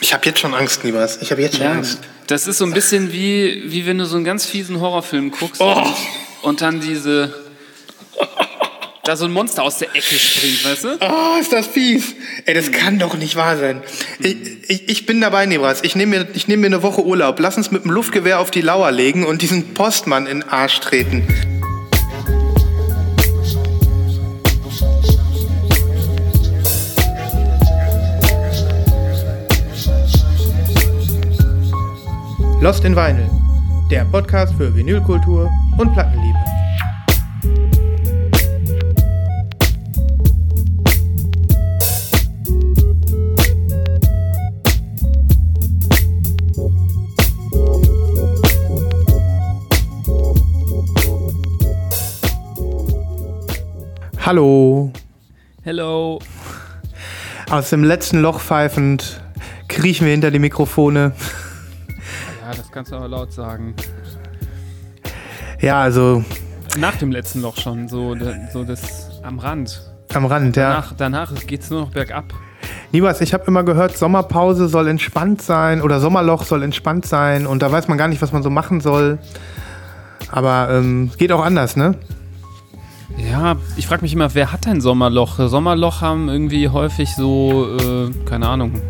Ich habe jetzt schon Angst, Nibas. Ich habe jetzt schon Ja, Angst. das ist so ein bisschen wie, wie wenn du so einen ganz fiesen Horrorfilm guckst Oh. und, und dann diese. da so ein Monster aus der Ecke springt, weißt du? Oh, ist das fies. Ey, das kann doch nicht wahr sein. Ich, ich, ich bin dabei, Nibras. Ich nehme mir, ich nehm mir eine Woche Urlaub. Lass uns mit dem Luftgewehr auf die Lauer legen und diesen Postmann in den Arsch treten. Lost in Vinyl, der Podcast für Vinylkultur und Plattenliebe. Hallo. Hello. Aus dem letzten Loch pfeifend kriechen wir hinter die Mikrofone. Kannst du aber laut sagen. Ja, also Nach dem letzten Loch schon, so, so das am Rand. am Rand, ja. Danach, danach geht's nur noch bergab. Nibas, ich habe immer gehört, Sommerpause soll entspannt sein oder Sommerloch soll entspannt sein und da weiß man gar nicht, was man so machen soll. Aber ähm, geht auch anders, ne? Ja, ich frage mich immer, wer hat ein Sommerloch? Sommerloch haben irgendwie häufig so, äh, keine Ahnung,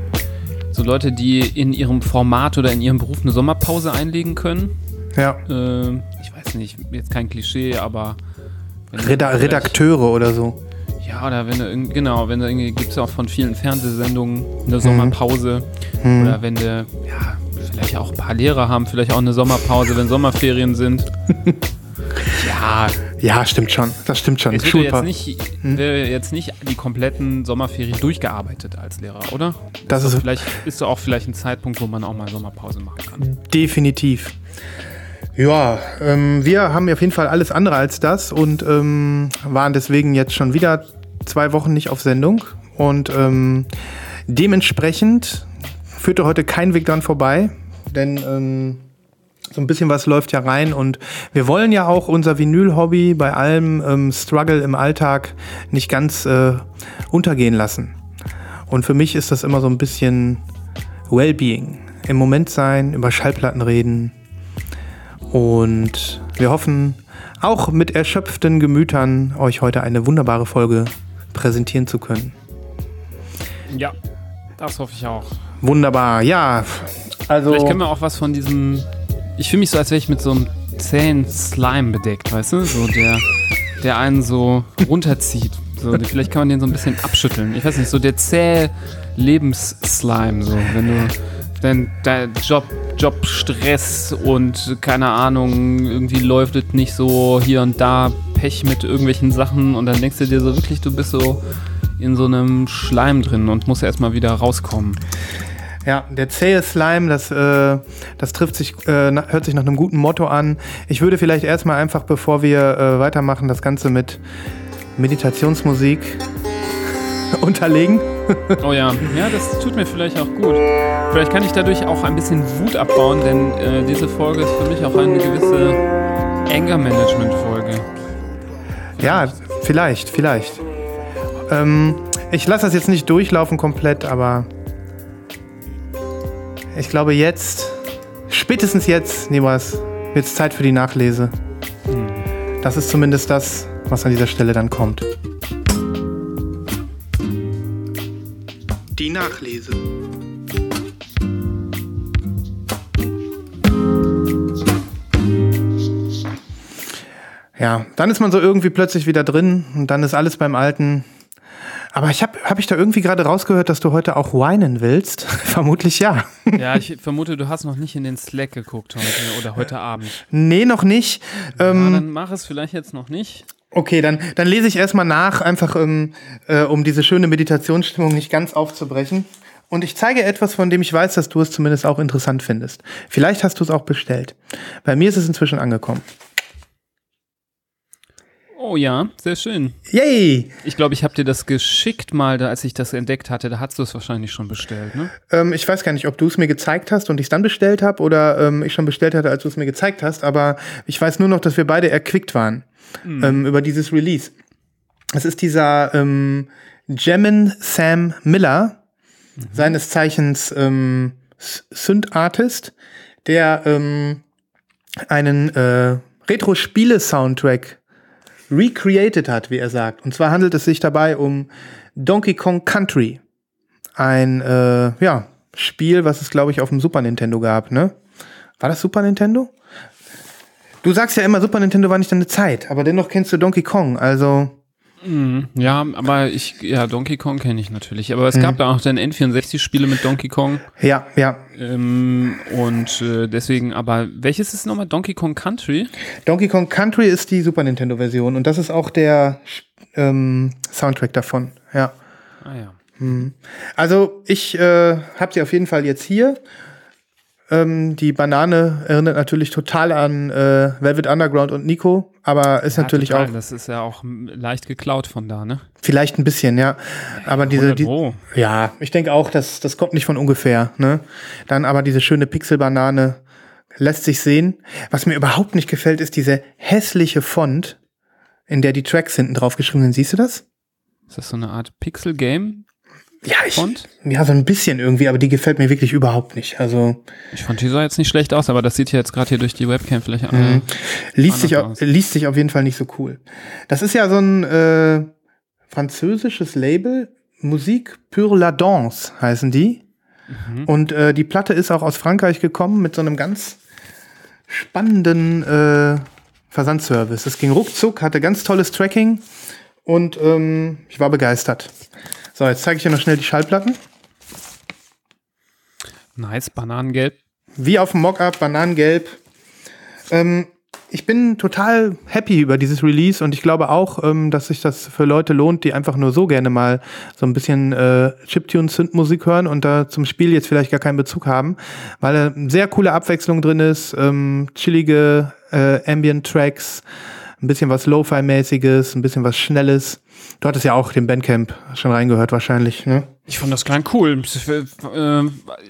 so Leute, die in ihrem Format oder in ihrem Beruf eine Sommerpause einlegen können. Ja. Äh, ich weiß nicht, jetzt kein Klischee, aber. Reda Redakteure oder so. Ja, oder wenn du, genau, wenn du irgendwie, gibt es ja auch von vielen Fernsehsendungen Mhm. eine Sommerpause. Oder wenn du, ja, vielleicht auch ein paar Lehrer haben, vielleicht auch eine Sommerpause, wenn Sommerferien sind. ja, Ja, stimmt schon. Das stimmt schon. Jetzt wird jetzt nicht, wird jetzt nicht die kompletten Sommerferien durchgearbeitet als Lehrer, oder? Das ist Vielleicht ist auch vielleicht ein Zeitpunkt, wo man auch mal Sommerpause machen kann. definitiv. Ja, ähm, wir haben auf jeden Fall alles andere als das und ähm, waren deswegen jetzt schon wieder zwei Wochen nicht auf Sendung. Und ähm, dementsprechend führte heute kein Weg dran vorbei, denn ähm, so ein bisschen was läuft ja rein und wir wollen ja auch unser Vinyl-Hobby bei allem ähm, Struggle im Alltag nicht ganz äh, untergehen lassen. Und für mich ist das immer so ein bisschen Wellbeing. Im Moment sein, über Schallplatten reden. Und wir hoffen, auch mit erschöpften Gemütern euch heute eine wunderbare Folge präsentieren zu können. Ja, das hoffe ich auch. Wunderbar, ja. Also, Vielleicht können wir auch was von diesem. Ich fühle mich so, als wäre ich mit so einem zähen Slime bedeckt, weißt du? So der, der einen so runterzieht. So, vielleicht kann man den so ein bisschen abschütteln. Ich weiß nicht, so der zähe Lebensslime, so, wenn du dein, dein Job, Jobstress und keine Ahnung, irgendwie läuft es nicht so hier und da Pech mit irgendwelchen Sachen und dann denkst du dir so wirklich, du bist so in so einem Schleim drin und musst erstmal wieder rauskommen. Ja, der zähe Slime, das, äh, das trifft sich, äh, hört sich nach einem guten Motto an. Ich würde vielleicht erstmal einfach, bevor wir äh, weitermachen, das Ganze mit Meditationsmusik unterlegen. Oh ja, ja, das tut mir vielleicht auch gut. Vielleicht kann ich dadurch auch ein bisschen Wut abbauen, denn äh, diese Folge ist für mich auch eine gewisse Anger-Management-Folge. Ja, vielleicht, vielleicht. Ähm, ich lasse das jetzt nicht durchlaufen komplett, aber ich glaube jetzt, spätestens jetzt, Nibas, wird es Zeit für die Nachlese. Das ist zumindest das, was an dieser Stelle dann kommt. Die Nachlese. Ja, dann ist man so irgendwie plötzlich wieder drin und dann ist alles beim Alten. Aber ich habe hab ich da irgendwie gerade rausgehört, dass du heute auch weinen willst? Vermutlich ja. Ja, ich vermute, du hast noch nicht in den Slack geguckt heute oder heute Abend. Nee, noch nicht. Ja, Ähm, dann mach es vielleicht jetzt noch nicht. okay, dann, dann lese ich erstmal nach, einfach ähm, äh, um diese schöne Meditationsstimmung nicht ganz aufzubrechen. Und ich zeige etwas, von dem ich weiß, dass du es zumindest auch interessant findest. Vielleicht hast du es auch bestellt. Bei mir ist es inzwischen angekommen. Oh ja, sehr schön. Yay! Ich glaube, ich habe dir das geschickt mal, da, als ich das entdeckt hatte. Da hast du es wahrscheinlich schon bestellt, ne? Ähm, ich weiß gar nicht, ob du es mir gezeigt hast und ich es dann bestellt habe oder ähm, ich schon bestellt hatte, als du es mir gezeigt hast, aber ich weiß nur noch, dass wir beide erquickt waren ähm, über dieses Release. Es ist dieser ähm, Jemin Sam Miller seines Zeichens ähm, Synth-Artist, der ähm, einen äh, Retro-Spiele-Soundtrack recreated hat, wie er sagt. Und zwar handelt es sich dabei um Donkey Kong Country. Ein äh, ja, Spiel, was es, glaube ich, auf dem Super Nintendo gab, ne? War das Super Nintendo? Du sagst ja immer, Super Nintendo war nicht deine Zeit, aber dennoch kennst du Donkey Kong, also. Mhm. Ja, aber ich, ja, Donkey Kong kenne ich natürlich. Aber es mhm. gab da auch dann N64-Spiele mit Donkey Kong. Ja, ja. Ähm, und äh, deswegen, aber welches ist nochmal Donkey Kong Country? Donkey Kong Country ist die Super Nintendo-Version und das ist auch der ähm, Soundtrack davon, ja. Ah ja. Mhm. Also ich äh, habe sie auf jeden Fall jetzt hier ähm, die Banane erinnert natürlich total an äh, Velvet Underground und Nico, aber ist ja, natürlich total. auch. Das ist ja auch leicht geklaut von da, ne? Vielleicht ein bisschen, ja. Aber diese, die, ja, ich denke auch, dass das kommt nicht von ungefähr, ne? Dann aber diese schöne Pixelbanane lässt sich sehen. Was mir überhaupt nicht gefällt, ist diese hässliche Font, in der die Tracks hinten drauf geschrieben sind. Siehst du das? Ist das so eine Art Pixel-Game? Ja, ich, Font? ja, so ein bisschen irgendwie, aber die gefällt mir wirklich überhaupt nicht. Also ich fand die sah jetzt nicht schlecht aus, aber das sieht ja jetzt gerade hier durch die Webcam vielleicht mhm. liest sich aus. liest sich auf jeden Fall nicht so cool. Das ist ja so ein äh, französisches Label, Musik pour la danse heißen die. Mhm. Und äh, die Platte ist auch aus Frankreich gekommen mit so einem ganz spannenden äh, Versandservice. Es ging ruckzuck, hatte ganz tolles Tracking und ähm, ich war begeistert. So, jetzt zeige ich dir noch schnell die Schallplatten. Nice, Bananengelb. Wie auf dem Mockup, Bananengelb. Ähm, ich bin total happy über dieses Release und ich glaube auch, ähm, dass sich das für Leute lohnt, die einfach nur so gerne mal so ein bisschen äh, Chiptune-Synth-Musik hören und da zum Spiel jetzt vielleicht gar keinen Bezug haben, weil da sehr coole Abwechslung drin ist, ähm, chillige äh, Ambient-Tracks, ein bisschen was Lo-Fi-mäßiges, ein bisschen was Schnelles. Du hattest ja auch den Bandcamp schon reingehört wahrscheinlich, ne? Ich fand das klein cool. Äh,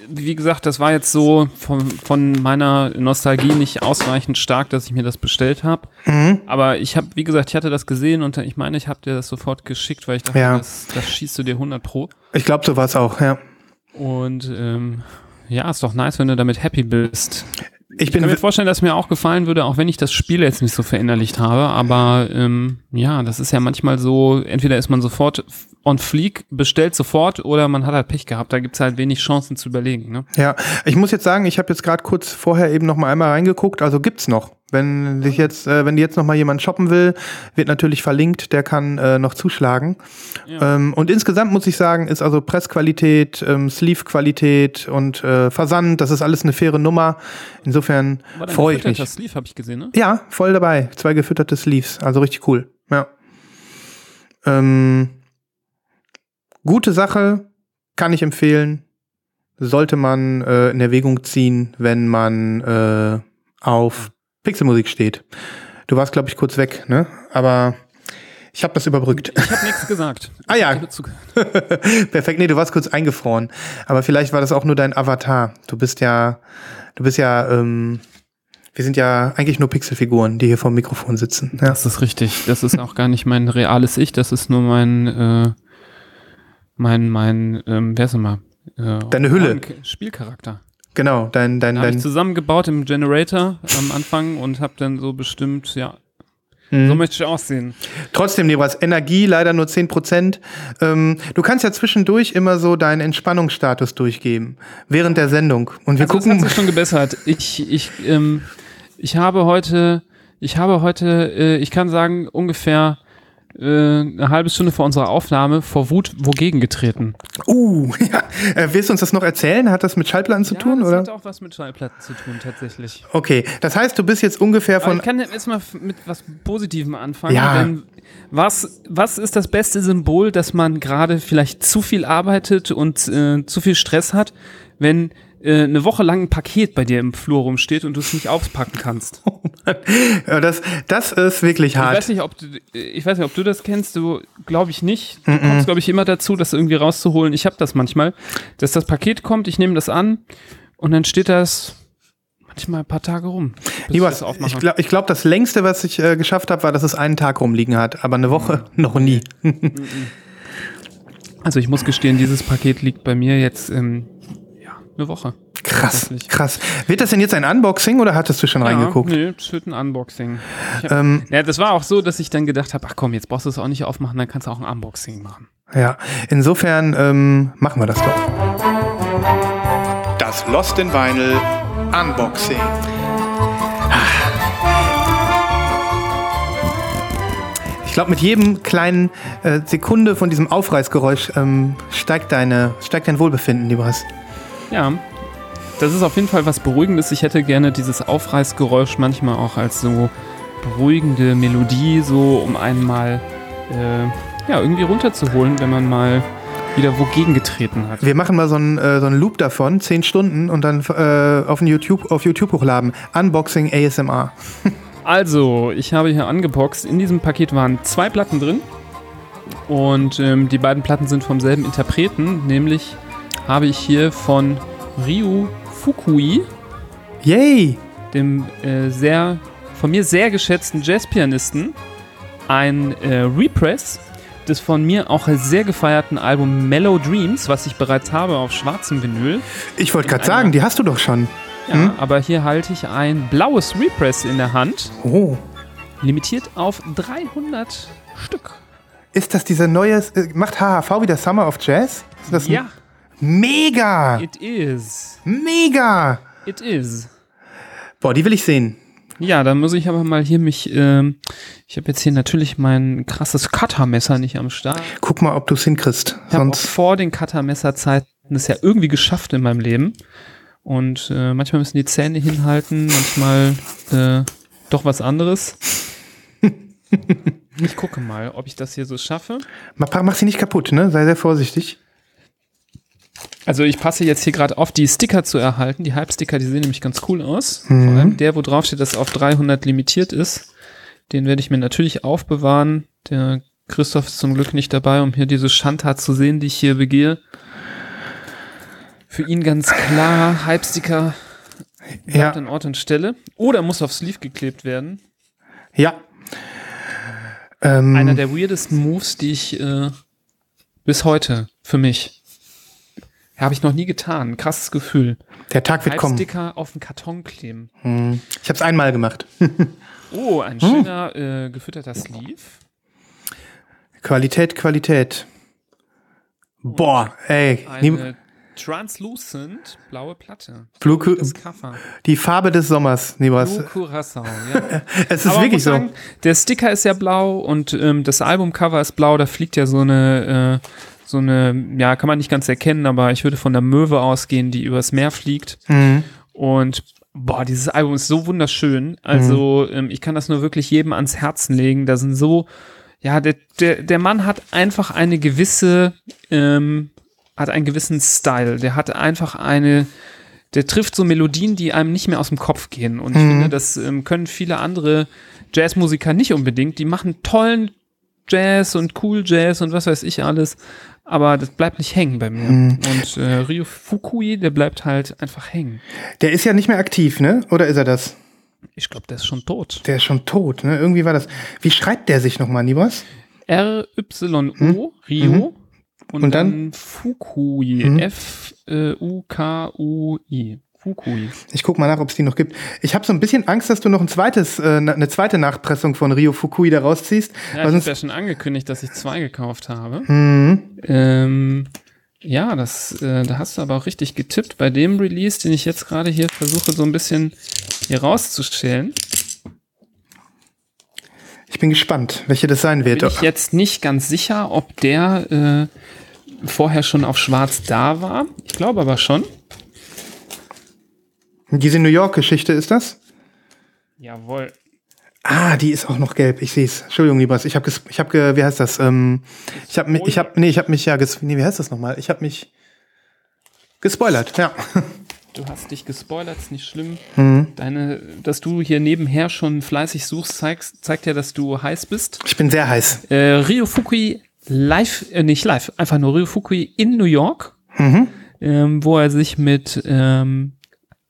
wie gesagt, das war jetzt so von, von meiner Nostalgie nicht ausreichend stark, dass ich mir das bestellt habe. Mhm. Aber ich habe, wie gesagt, ich hatte das gesehen und ich meine, ich habe dir das sofort geschickt, weil ich dachte, ja. das, das schießt du dir 100 pro. Ich glaube, so war es auch, ja. Und ähm, ja, ist doch nice, wenn du damit happy bist. Ich, kann mir vorstellen, dass mir auch gefallen würde, auch wenn ich das Spiel jetzt nicht so verinnerlicht habe. Aber ähm, ja, das ist ja manchmal so, entweder ist man sofort on fleek, bestellt sofort oder man hat halt Pech gehabt. Da gibt's halt wenig Chancen zu überlegen. Ne? Ja, ich muss jetzt sagen, ich habe jetzt gerade kurz vorher eben noch mal einmal reingeguckt. Also gibt's noch. Wenn sich jetzt, äh, wenn jetzt noch mal jemand shoppen will, wird natürlich verlinkt, der kann äh, noch zuschlagen. Ja. Ähm, und insgesamt muss ich sagen, ist also Pressqualität, ähm, Sleeve-Qualität und äh, Versand, das ist alles eine faire Nummer. Insofern freue ich mich. Sleeve habe ich gesehen, ne? Ja, voll dabei. Zwei gefütterte Sleeves, also richtig cool. Ja. Ähm, gute Sache, kann ich empfehlen. Sollte man äh, in Erwägung ziehen, wenn man äh, auf Pixelmusik steht. Du warst, glaube ich, kurz weg, ne? Aber ich habe das überbrückt. Ich habe nichts gesagt. ah ja. Perfekt. Nee, du warst kurz eingefroren. Aber vielleicht war das auch nur dein Avatar. Du bist ja, du bist ja, ähm, wir sind ja eigentlich nur Pixelfiguren, die hier vor dem Mikrofon sitzen. Ja. Das ist richtig. Das ist auch gar nicht mein reales Ich. Das ist nur mein, äh, mein, mein, ähm, wer ist immer? Äh, Deine Hülle. Spielcharakter. Genau, dein, dein, dein. ich zusammengebaut im Generator am Anfang und habe dann so bestimmt, ja, mhm. so möchte ich aussehen. Trotzdem, Nebras, Energie leider nur 10%. Ähm, du kannst ja zwischendurch immer so deinen Entspannungsstatus durchgeben, während der Sendung. Und wir also gucken. Das hat sich schon gebessert. Ich, ich, ähm, ich habe heute, ich habe heute, äh, ich kann sagen, ungefähr äh, eine halbe Stunde vor unserer Aufnahme vor Wut wogegen getreten. Uh, ja. Äh, willst du uns das noch erzählen? Hat das mit Schallplatten zu ja, tun? Das oder? hat auch was mit Schallplatten zu tun, tatsächlich. Okay, das heißt, du bist jetzt ungefähr von. Aber ich kann jetzt mal mit was Positivem anfangen. Ja. Denn was, was ist das beste Symbol, dass man gerade vielleicht zu viel arbeitet und äh, zu viel Stress hat, wenn äh, eine Woche lang ein Paket bei dir im Flur rumsteht und du es nicht auspacken kannst. ja, das, das ist wirklich hart. Ich weiß nicht, ob du, ich weiß nicht, ob du das kennst. Du glaube ich nicht. Du mm -mm. kommst glaube ich immer dazu, das irgendwie rauszuholen. Ich habe das manchmal, dass das Paket kommt, ich nehme das an und dann steht das manchmal ein paar Tage rum. Nibas, ich, ich glaube, glaub, das längste, was ich äh, geschafft habe, war, dass es einen Tag rumliegen hat, aber eine Woche mhm. noch nie. Also ich muss gestehen, dieses Paket liegt bei mir jetzt ähm, eine Woche. Krass, krass. Wird das denn jetzt ein Unboxing oder hattest du schon reingeguckt? Ja, nee, es wird ein Unboxing. Hab, Ähm, ja, das war auch so, dass ich dann gedacht habe, ach komm, jetzt brauchst du es auch nicht aufmachen, dann kannst du auch ein Unboxing machen. Ja, insofern ähm, machen wir das doch. Das Lost in Vinyl Unboxing. Ich glaube, mit jedem kleinen äh, Sekunde von diesem Aufreißgeräusch ähm, steigt, deine, steigt dein Wohlbefinden, lieber Hass. Ja, das ist auf jeden Fall was Beruhigendes. Ich hätte gerne dieses Aufreißgeräusch manchmal auch als so beruhigende Melodie, so um einen mal äh, ja, irgendwie runterzuholen, wenn man mal wieder wogegen getreten hat. Wir machen mal so einen, äh, so einen Loop davon, 10 Stunden, und dann äh, auf, YouTube, auf YouTube hochladen. Unboxing ASMR. Also, ich habe hier angeboxt. In diesem Paket waren zwei Platten drin. Und ähm, die beiden Platten sind vom selben Interpreten. Nämlich habe ich hier von Ryu Fukui, Yay! dem äh, sehr, von mir sehr geschätzten Jazzpianisten, ein äh, Repress des von mir auch sehr gefeierten Album Mellow Dreams, was ich bereits habe auf schwarzem Vinyl. Ich wollte gerade sagen, die hast du doch schon. Ja, Hm? aber hier halte ich ein blaues Repress in der Hand. Oh. Limitiert auf 300 Stück. Ist das diese neue. Äh, macht HHV wieder Summer of Jazz? Ist das ein- Ja, Mega! it is. Mega! It is. Boah, die will ich sehen. Ja, dann muss ich aber mal hier mich. Ähm, ich habe jetzt hier natürlich mein krasses Cuttermesser nicht am Start. Guck mal, ob du es hinkriegst. Ich habe vor den Cuttermesserzeiten es ja irgendwie geschafft in meinem Leben. Und äh, manchmal müssen die Zähne hinhalten, manchmal äh, doch was anderes. Ich gucke mal, ob ich das hier so schaffe. Mach, mach sie nicht kaputt, ne? Sei sehr vorsichtig. Also ich passe jetzt hier gerade auf, die Sticker zu erhalten. Die Halbsticker, die sehen nämlich ganz cool aus. Mhm. Vor allem der, wo drauf steht, dass auf 300 limitiert ist. Den werde ich mir natürlich aufbewahren. Der Christoph ist zum Glück nicht dabei, um hier diese Schandtat zu sehen, die ich hier begehe. Für ihn ganz klar, Halbsticker bleibt Ja. an Ort und Stelle. Oder muss aufs Sleeve geklebt werden. Ja. Ähm, Einer der weirdesten Moves, die ich äh, bis heute für mich habe ich noch nie getan. Krasses Gefühl. der Tag wird kommen. Halbsticker auf den Karton kleben. Hm. Ich habe es einmal gemacht. Oh, ein schöner äh, gefütterter Sleeve. Qualität, Qualität. Boah, ey. Eine translucent blaue Platte. Blue, Cover. die Farbe des Sommers, Nibas. Blue Curacao, ja. Es ist Aber wirklich so. sagen, der Sticker ist ja blau und ähm, das Albumcover ist blau. Da fliegt ja so eine, äh, so eine, ja, kann man nicht ganz erkennen, aber ich würde von der Möwe ausgehen, die übers Meer fliegt. Mhm. Und boah, dieses Album ist so wunderschön. Also ähm, ich kann das nur wirklich jedem ans Herzen legen. Da sind so, ja, der, der, der Mann hat einfach eine gewisse, ähm, hat einen gewissen Style. Der hat einfach eine, der trifft so Melodien, die einem nicht mehr aus dem Kopf gehen. Und ich finde, das ähm, können viele andere Jazzmusiker nicht unbedingt. Die machen tollen Jazz und Cool Jazz und was weiß ich alles. Aber das bleibt nicht hängen bei mir. Und äh, Ryo Fukui, der bleibt halt einfach hängen. Der ist ja nicht mehr aktiv, ne? Oder ist er das? Ich glaube, der ist schon tot. Der ist schon tot, ne? Irgendwie war das. Wie schreibt der sich nochmal, Nibas? R-Y-O, Rio. Und, Hm? Und dann? dann, Fukui. Mhm. F-U-K-U-I. Fukui. Ich guck mal nach, ob es die noch gibt. Ich habe so ein bisschen Angst, dass du noch ein zweites, äh, eine zweite Nachpressung von Rio Fukui da rausziehst. Ja, ich habe ja schon angekündigt, dass ich zwei gekauft habe. Mhm. Ähm, ja, das, äh, da hast du aber auch richtig getippt. Bei dem Release, den ich jetzt gerade hier versuche, so ein bisschen hier rauszustellen, Ich bin gespannt, welche das sein wird. bin ich jetzt nicht ganz sicher, ob der äh, vorher schon auf Schwarz da war. Ich glaube aber schon. Diese New York-Geschichte ist das? Jawohl. Ah, die ist auch noch gelb. Ich sehe es. Entschuldigung, Liebers. Ich habe, ich habe, ge- wie heißt das? Ähm, ich habe, ich habe, nee, ich habe mich ja, ges nee, wie heißt das nochmal? Ich habe mich gespoilert. Ja. Du hast dich gespoilert, ist nicht schlimm. Mhm. Deine, dass du hier nebenher schon fleißig suchst, zeigst, zeigt ja, dass du heiß bist. Ich bin sehr heiß. Äh, Rio Fukui live, äh, nicht live, einfach nur Rio Fukui in New York, Mhm. ähm, wo er sich mit ähm,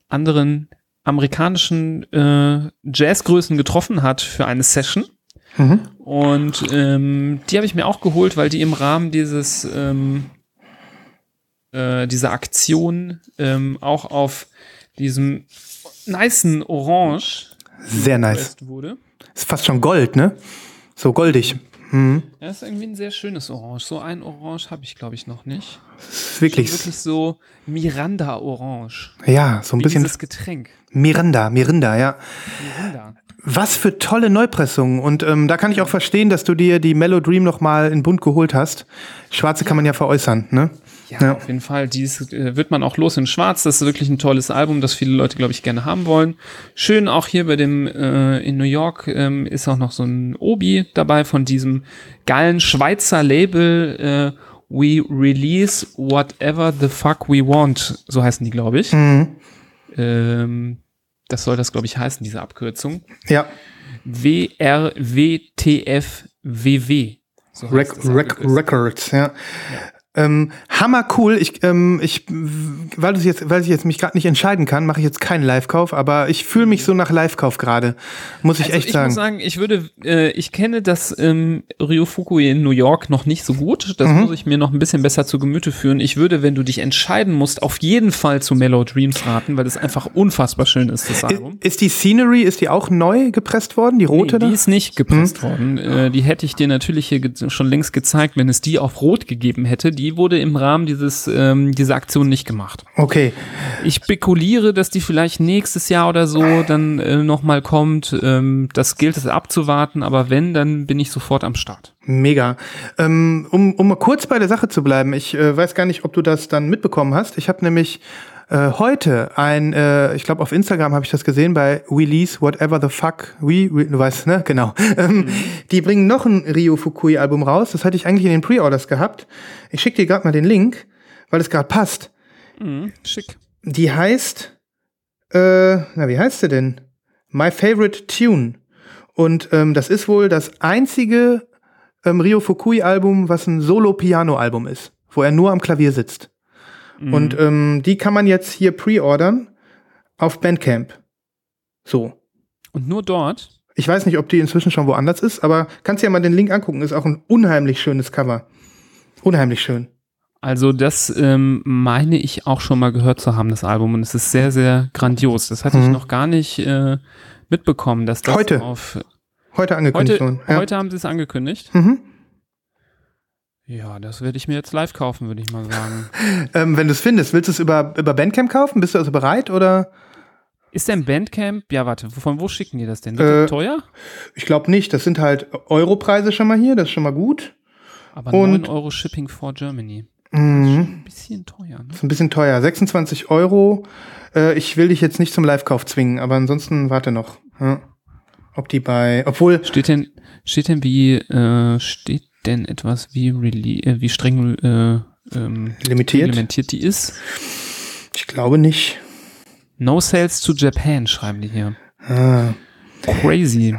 anderen amerikanischen äh, Jazzgrößen getroffen hat für eine Session. Und ähm, die habe ich mir auch geholt, weil die im Rahmen dieses ähm, äh, dieser Aktion ähm, auch auf diesem nicen Orange Sehr nice. wurde. Ist fast schon Gold, ne? So goldig. Mhm. Ja, ist irgendwie ein sehr schönes Orange. So ein Orange habe ich, glaube ich, noch nicht. Ist wirklich, Wirklich so Miranda-Orange. ja, so ein Wie bisschen dieses Getränk. Mirinda, Mirinda, ja. Miranda. Was für tolle Neupressungen. Und ähm, da kann ich auch verstehen, dass du dir die Mellow Dream nochmal in bunt geholt hast. Schwarze kann man ja veräußern, ne? Ja, Ja. auf jeden Fall. Dies äh, wird man auch los in Schwarz. Das ist wirklich ein tolles Album, das viele Leute, glaube ich, gerne haben wollen. Schön auch hier bei dem äh, in New York ähm, ist auch noch so ein Obi dabei von diesem geilen Schweizer Label äh, We Release Whatever the Fuck We Want. So heißen die, glaube ich. Mhm. Ähm, das soll das, glaube ich, heißen, diese Abkürzung. Ja, WRWTFWW. So heißt Rec das Rec abgekürzt. Records, ja. Ähm, hammer cool. Ich, ähm, ich, weil du jetzt, weil ich jetzt mich gerade nicht entscheiden kann, mache ich jetzt keinen Live-Kauf, aber ich fühle mich so nach Live-Kauf gerade, muss ich Also echt ich sagen. muss sagen, ich würde, äh, ich kenne das ähm, Ryo Fukui in New York noch nicht so gut. Das Mhm. muss ich mir noch ein bisschen besser zu Gemüte führen. Ich würde, wenn du dich entscheiden musst, auf jeden Fall zu Mellow Dreams raten, weil das einfach unfassbar schön ist, das Album. ist die Scenery, ist die auch neu gepresst worden, die rote Nee, die da? ist nicht gepresst worden. Äh, die hätte ich dir natürlich hier schon längst gezeigt, wenn es die auf Rot gegeben hätte. Die wurde im Rahmen dieses, ähm, dieser Aktion nicht gemacht. Okay, Ich spekuliere, dass die vielleicht nächstes Jahr oder so dann äh, nochmal kommt. Ähm, das gilt es abzuwarten, aber wenn, dann bin ich sofort am Start. mega. Ähm, um, um mal kurz bei der Sache zu bleiben, ich äh, weiß gar nicht, ob du das dann mitbekommen hast. Ich habe nämlich äh, heute ein, äh, ich glaube auf Instagram habe ich das gesehen bei Release Whatever the Fuck We, we du weißt, ne? Genau. Ähm, Die bringen noch ein Ryo Fukui Album raus. Das hatte ich eigentlich in den Pre-Orders gehabt. Ich schicke dir gerade mal den Link, weil es gerade passt. Mhm, schick. Die heißt, äh, na, wie heißt sie denn? My Favorite Tune. Und ähm, das ist wohl das einzige ähm, Ryo Fukui-Album, was ein Solo-Piano-Album ist, wo er nur am Klavier sitzt. Und ähm, die kann man jetzt hier pre-ordern auf Bandcamp. So. Und nur dort. Ich weiß nicht, ob die inzwischen schon woanders ist, aber kannst dir ja mal den Link angucken. Ist auch ein unheimlich schönes Cover. Unheimlich schön. Also das ähm, meine ich auch schon mal gehört zu haben, das Album. Und es ist sehr, sehr grandios. Das hatte ich Mhm. noch gar nicht äh, mitbekommen, dass das Heute. auf Heute angekündigt heute, worden. Ja. heute haben sie es angekündigt. Mhm. Ja, das werde ich mir jetzt live kaufen, würde ich mal sagen. Ähm, wenn du es findest, willst du es über, über Bandcamp kaufen? Bist du also bereit oder? Ist denn Bandcamp? Ja, warte, von wo schicken die das denn? Wird das Äh, teuer? Ich glaube nicht. Das sind halt Europreise schon mal hier. Das ist schon mal gut. Aber und- 9 Euro Shipping for Germany. Mhm. Ein bisschen teuer, ne? Ist ein bisschen teuer. 26 Euro. Äh, ich will dich jetzt nicht zum Live-Kauf zwingen, aber ansonsten warte noch. Ja. Ob die bei, obwohl, Steht denn, steht denn wie, äh, steht denn etwas wie äh, wie streng äh, ähm, limitiert? reglementiert die ist? Ich glaube nicht. No sales to Japan, schreiben die hier. Ah. Crazy.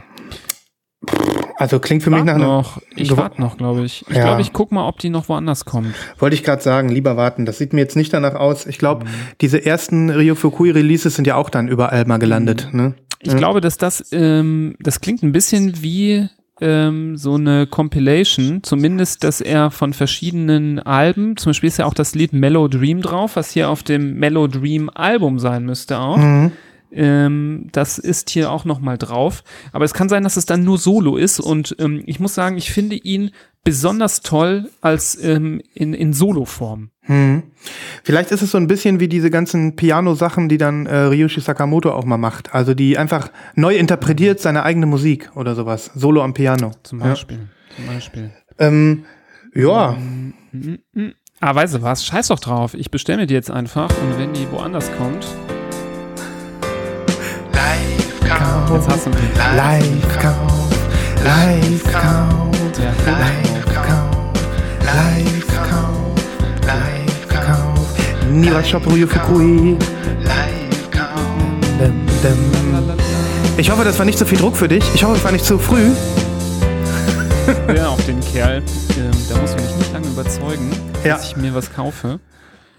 Also klingt für mich nach noch. Ich warte noch, glaube ich. Ich Ja. glaube, ich guck mal, ob die noch woanders kommt. wollte ich gerade sagen, lieber warten. Das sieht mir jetzt nicht danach aus. Ich glaube, Mhm. diese ersten Ryo Fukui Releases sind ja auch dann überall mal gelandet. Ne? Ich Ja. glaube, dass das, ähm, das klingt ein bisschen wie ähm, so eine Compilation, zumindest, dass er von verschiedenen Alben, zum Beispiel ist ja auch das Lied Mellow Dream drauf, was hier auf dem Mellow Dream Album sein müsste auch. Mhm. Ähm, das ist hier auch noch mal drauf. Aber es kann sein, dass es dann nur Solo ist. Und ähm, ich muss sagen, ich finde ihn besonders toll als ähm, in, in Solo-Form. Hm. Vielleicht ist es so ein bisschen wie diese ganzen Piano-Sachen, die dann äh, Ryushi Sakamoto auch mal macht. Also die einfach neu interpretiert seine eigene Musik oder sowas. Solo am Piano. Zum Ja. Beispiel. Zum Beispiel. Ähm, ja, mhm. Ah, weißt du was? Scheiß doch drauf. Ich bestelle mir die jetzt einfach und wenn die woanders kommt, jetzt hast du mich. Live-Kauf, Live-Kauf, Ja, Live-Kauf, Live-Kauf, Shop Ryu Fukui. Ich hoffe, das war nicht so viel Druck für dich. Ich hoffe, es war nicht zu früh. Ja, auf den Kerl. Ähm, da muss man mich nicht lange überzeugen, Ja. dass ich mir was kaufe.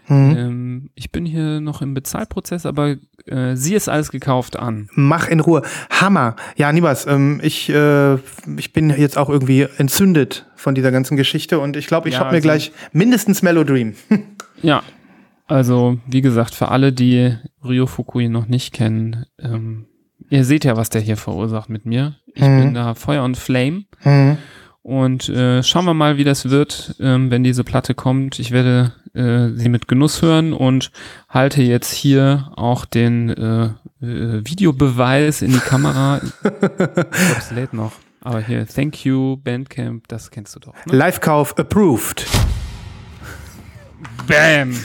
Mhm. Ähm, ich bin hier noch im Bezahlprozess, aber äh, sie ist alles gekauft an. Mach in Ruhe. Hammer. Ja, Nibas, ähm, ich, äh, ich bin jetzt auch irgendwie entzündet von dieser ganzen Geschichte und ich glaube, ich ja, shoppe mir also, gleich mindestens Melodream. ja, also wie gesagt, für alle, die Ryo Fukui noch nicht kennen, ähm, ihr seht ja, was der hier verursacht mit mir. Ich mhm. bin da Feuer und Flame. Mhm. Und äh, schauen wir mal, wie das wird, ähm, wenn diese Platte kommt. Ich werde äh, sie mit Genuss hören und halte jetzt hier auch den äh, äh, Videobeweis in die Kamera. ich glaube, es lädt noch. Aber hier, thank you, Bandcamp, das kennst du doch. Ne? Live-Kauf approved. Bam!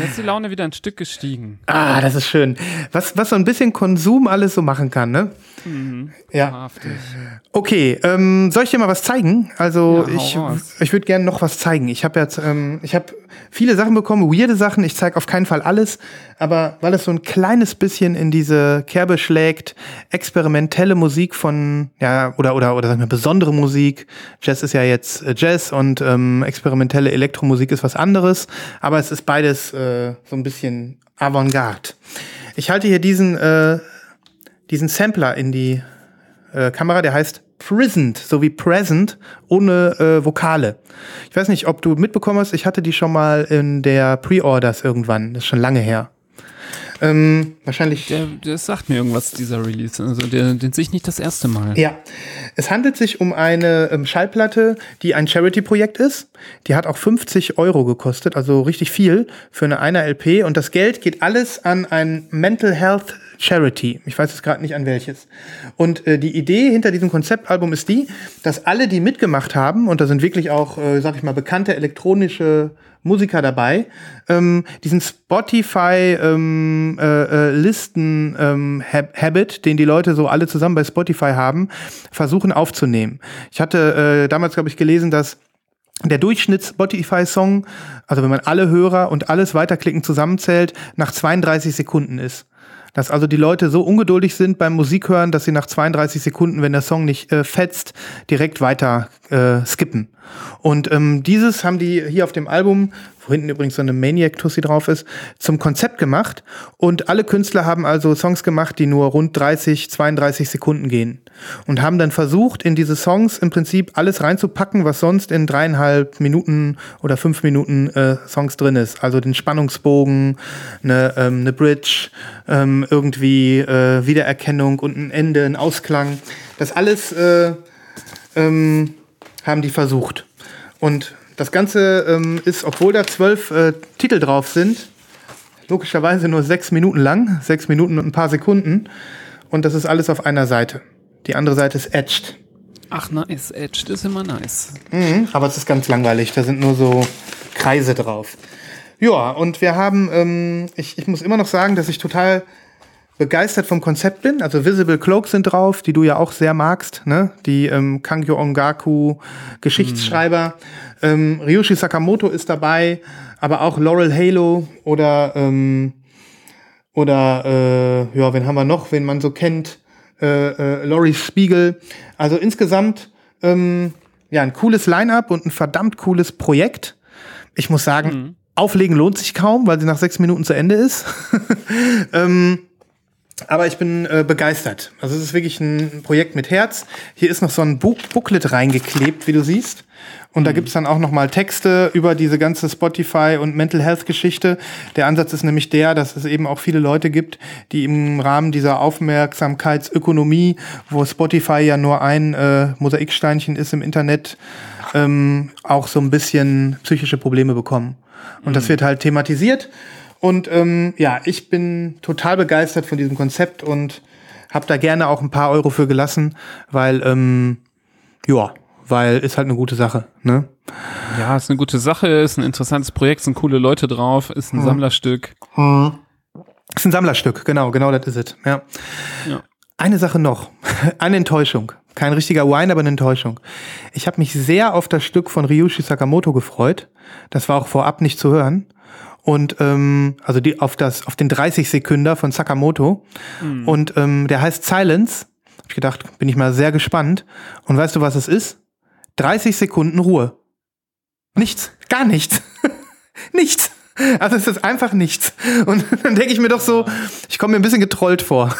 Jetzt ist die Laune wieder ein Stück gestiegen. Ah, das ist schön. Was, was so ein bisschen Konsum alles so machen kann, ne? Mhm. Ja. Wahrhaftig. Okay, ähm, soll ich dir mal was zeigen? Also ja, ich, ich würde gerne noch was zeigen. Ich habe jetzt, ähm, ich habe viele Sachen bekommen, weirde Sachen. Ich zeige auf keinen Fall alles, aber weil es so ein kleines bisschen in diese Kerbe schlägt, experimentelle Musik von, ja, oder oder oder sagen wir besondere Musik. Jazz ist ja jetzt äh, Jazz und ähm, experimentelle Elektromusik ist was anderes, aber es ist beides äh, so ein bisschen Avantgarde. Ich halte hier diesen äh, diesen Sampler in die äh, Kamera, der heißt Prisoned, so wie Present, ohne äh, Vokale. Ich weiß nicht, ob du mitbekommen hast, ich hatte die schon mal in der Pre-Orders irgendwann, das ist schon lange her. Ähm, wahrscheinlich. Der, der sagt mir irgendwas, dieser Release. Also der, den sehe ich nicht das erste Mal. Ja. Es handelt sich um eine ähm, Schallplatte, die ein Charity-Projekt ist. Die hat auch 50 Euro gekostet, also richtig viel für eine einer LP. Und das Geld geht alles an ein Mental Health Charity. Ich weiß jetzt gerade nicht an welches. Und äh, die Idee hinter diesem Konzeptalbum ist die, dass alle, die mitgemacht haben, und da sind wirklich auch, äh, sag ich mal, bekannte elektronische Musiker dabei, ähm, diesen Spotify ähm, äh, äh, ähm, den die Leute so alle zusammen bei Spotify haben, versuchen aufzunehmen. Ich hatte äh, damals, glaube ich, gelesen, dass der Durchschnitts-Spotify-Song, also wenn man alle Hörer und alles weiterklicken zusammenzählt, nach 32 Sekunden ist. Dass also die Leute so ungeduldig sind beim Musikhören, dass sie nach 32 Sekunden, wenn der Song nicht äh, fetzt, direkt weiter äh, skippen. Und ähm, dieses haben die hier auf dem Album, wo hinten übrigens so eine Maniac-Tussi drauf ist, zum Konzept gemacht. Und alle Künstler haben also Songs gemacht, die nur rund 30, 32 Sekunden gehen. Und haben dann versucht, in diese Songs im Prinzip alles reinzupacken, was sonst in dreieinhalb Minuten oder fünf Minuten äh, Songs drin ist. Also den Spannungsbogen, eine, ähm, eine Bridge, ähm, irgendwie äh, Wiedererkennung und ein Ende, ein Ausklang. Das alles äh, ähm, haben die versucht. Und das Ganze ähm, ist, obwohl da zwölf äh, Titel drauf sind, logischerweise nur sechs Minuten lang, sechs Minuten und ein paar Sekunden. Und das ist alles auf einer Seite. Die andere Seite ist etched. Ach, nice. Etched ist immer nice. Mhm, aber es ist ganz langweilig. Da sind nur so Kreise drauf. Ja, und wir haben, ähm, ich, ich muss immer noch sagen, dass ich total begeistert vom Konzept bin. Also Visible Cloaks sind drauf, die du ja auch sehr magst, ne? Die ähm, Kangyo Ongaku Geschichtsschreiber. Mhm. Ähm, Ryushi Sakamoto ist dabei, aber auch Laurel Halo oder ähm, oder äh, ja, wen haben wir noch, wen man so kennt? Äh, äh, Laurie Spiegel. Also insgesamt ähm, ja ein cooles Line-up und ein verdammt cooles Projekt. Ich muss sagen, mhm. auflegen lohnt sich kaum, weil sie nach sechs Minuten zu Ende ist. ähm, aber ich bin äh, begeistert. Also es ist wirklich ein Projekt mit Herz. Hier ist noch so ein Book Booklet reingeklebt, wie du siehst. Und mhm. da gibt's dann auch noch mal Texte über diese ganze Spotify und Mental Health Geschichte. Der Ansatz ist nämlich der, dass es eben auch viele Leute gibt, die im Rahmen dieser Aufmerksamkeitsökonomie, wo Spotify ja nur ein äh, Mosaiksteinchen ist im Internet, ähm, auch so ein bisschen psychische Probleme bekommen. Und mhm. das wird halt thematisiert. Und ähm, ja, ich bin total begeistert von diesem Konzept und habe da gerne auch ein paar Euro für gelassen, weil ähm, ja, weil ist halt eine gute Sache, ne? Ja, ist eine gute Sache, ist ein interessantes Projekt, sind coole Leute drauf, ist ein hm. Sammlerstück. Hm. Ist ein Sammlerstück, genau, genau das ist es. Ja. ja. Eine Sache noch, eine Enttäuschung. Kein richtiger Wine, aber eine Enttäuschung. Ich habe mich sehr auf das Stück von Ryushi Sakamoto gefreut. Das war auch vorab nicht zu hören und ähm, also die auf das auf den 30 Sekünder von Sakamoto mhm. und ähm, der heißt Silence. Hab ich gedacht, bin ich mal sehr gespannt. Und weißt du, was es ist? 30 Sekunden Ruhe. Nichts, gar nichts. nichts. Also es ist einfach nichts. Und dann denke ich mir doch so, ich komme mir ein bisschen getrollt vor.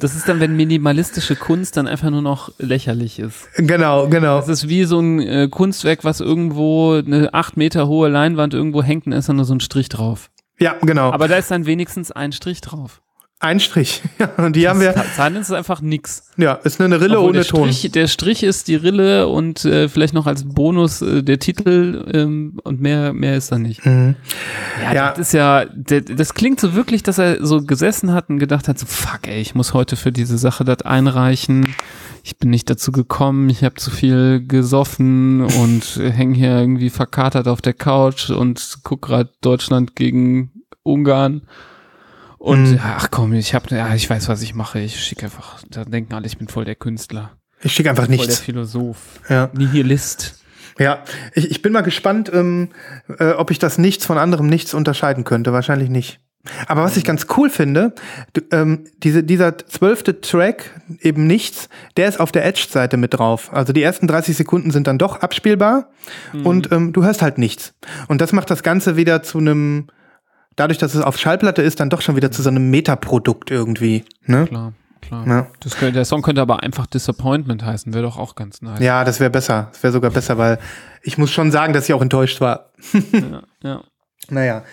Das ist dann, wenn minimalistische Kunst dann einfach nur noch lächerlich ist. Genau, genau. Das ist wie so ein äh, Kunstwerk, was irgendwo eine acht Meter hohe Leinwand irgendwo hängt und ist dann nur so ein Strich drauf. Ja, genau. Aber da ist dann wenigstens ein Strich drauf. Ein Strich. Ja, und die haben wir. Zahlen ist einfach nix. Ja, ist nur eine Rille Obwohl ohne der Ton. Strich, der Strich ist die Rille und äh, vielleicht noch als Bonus äh, der Titel ähm, und mehr, mehr ist da nicht. Mhm. Ja, Ja. das ist ja, der, das klingt so wirklich, dass er so gesessen hat und gedacht hat, so fuck ey, ich muss heute für diese Sache das einreichen. Ich bin nicht dazu gekommen, ich habe zu viel gesoffen und hänge hier irgendwie verkatert auf der Couch und guck gerade Deutschland gegen Ungarn. Und Mhm. ach komm, ich habe, ja, ich weiß, was ich mache. Ich schicke einfach, da denken alle, ich bin voll der Künstler, Ich schicke einfach voll der nichts. Philosoph, Ja, Nihilist. ja. Ich, ich bin mal gespannt, ähm, äh, ob ich das Nichts von anderem Nichts unterscheiden könnte. Wahrscheinlich nicht. Aber was ich ganz cool finde, du, ähm, diese, dieser zwölfte Track, eben nichts, der ist auf der Edge-Seite mit drauf. Also die ersten 30 Sekunden sind dann doch abspielbar und ähm, du hörst halt nichts. Und das macht das Ganze wieder zu einem, dadurch, dass es auf Schallplatte ist, dann doch schon wieder zu so einem Metaprodukt irgendwie. Ne? Klar, klar. Ja. Das könnte, der Song könnte aber einfach Disappointment heißen, wäre doch auch ganz nice. Ja, das wäre besser. Das wäre sogar besser, weil ich muss schon sagen, dass ich auch enttäuscht war. ja, ja. Naja.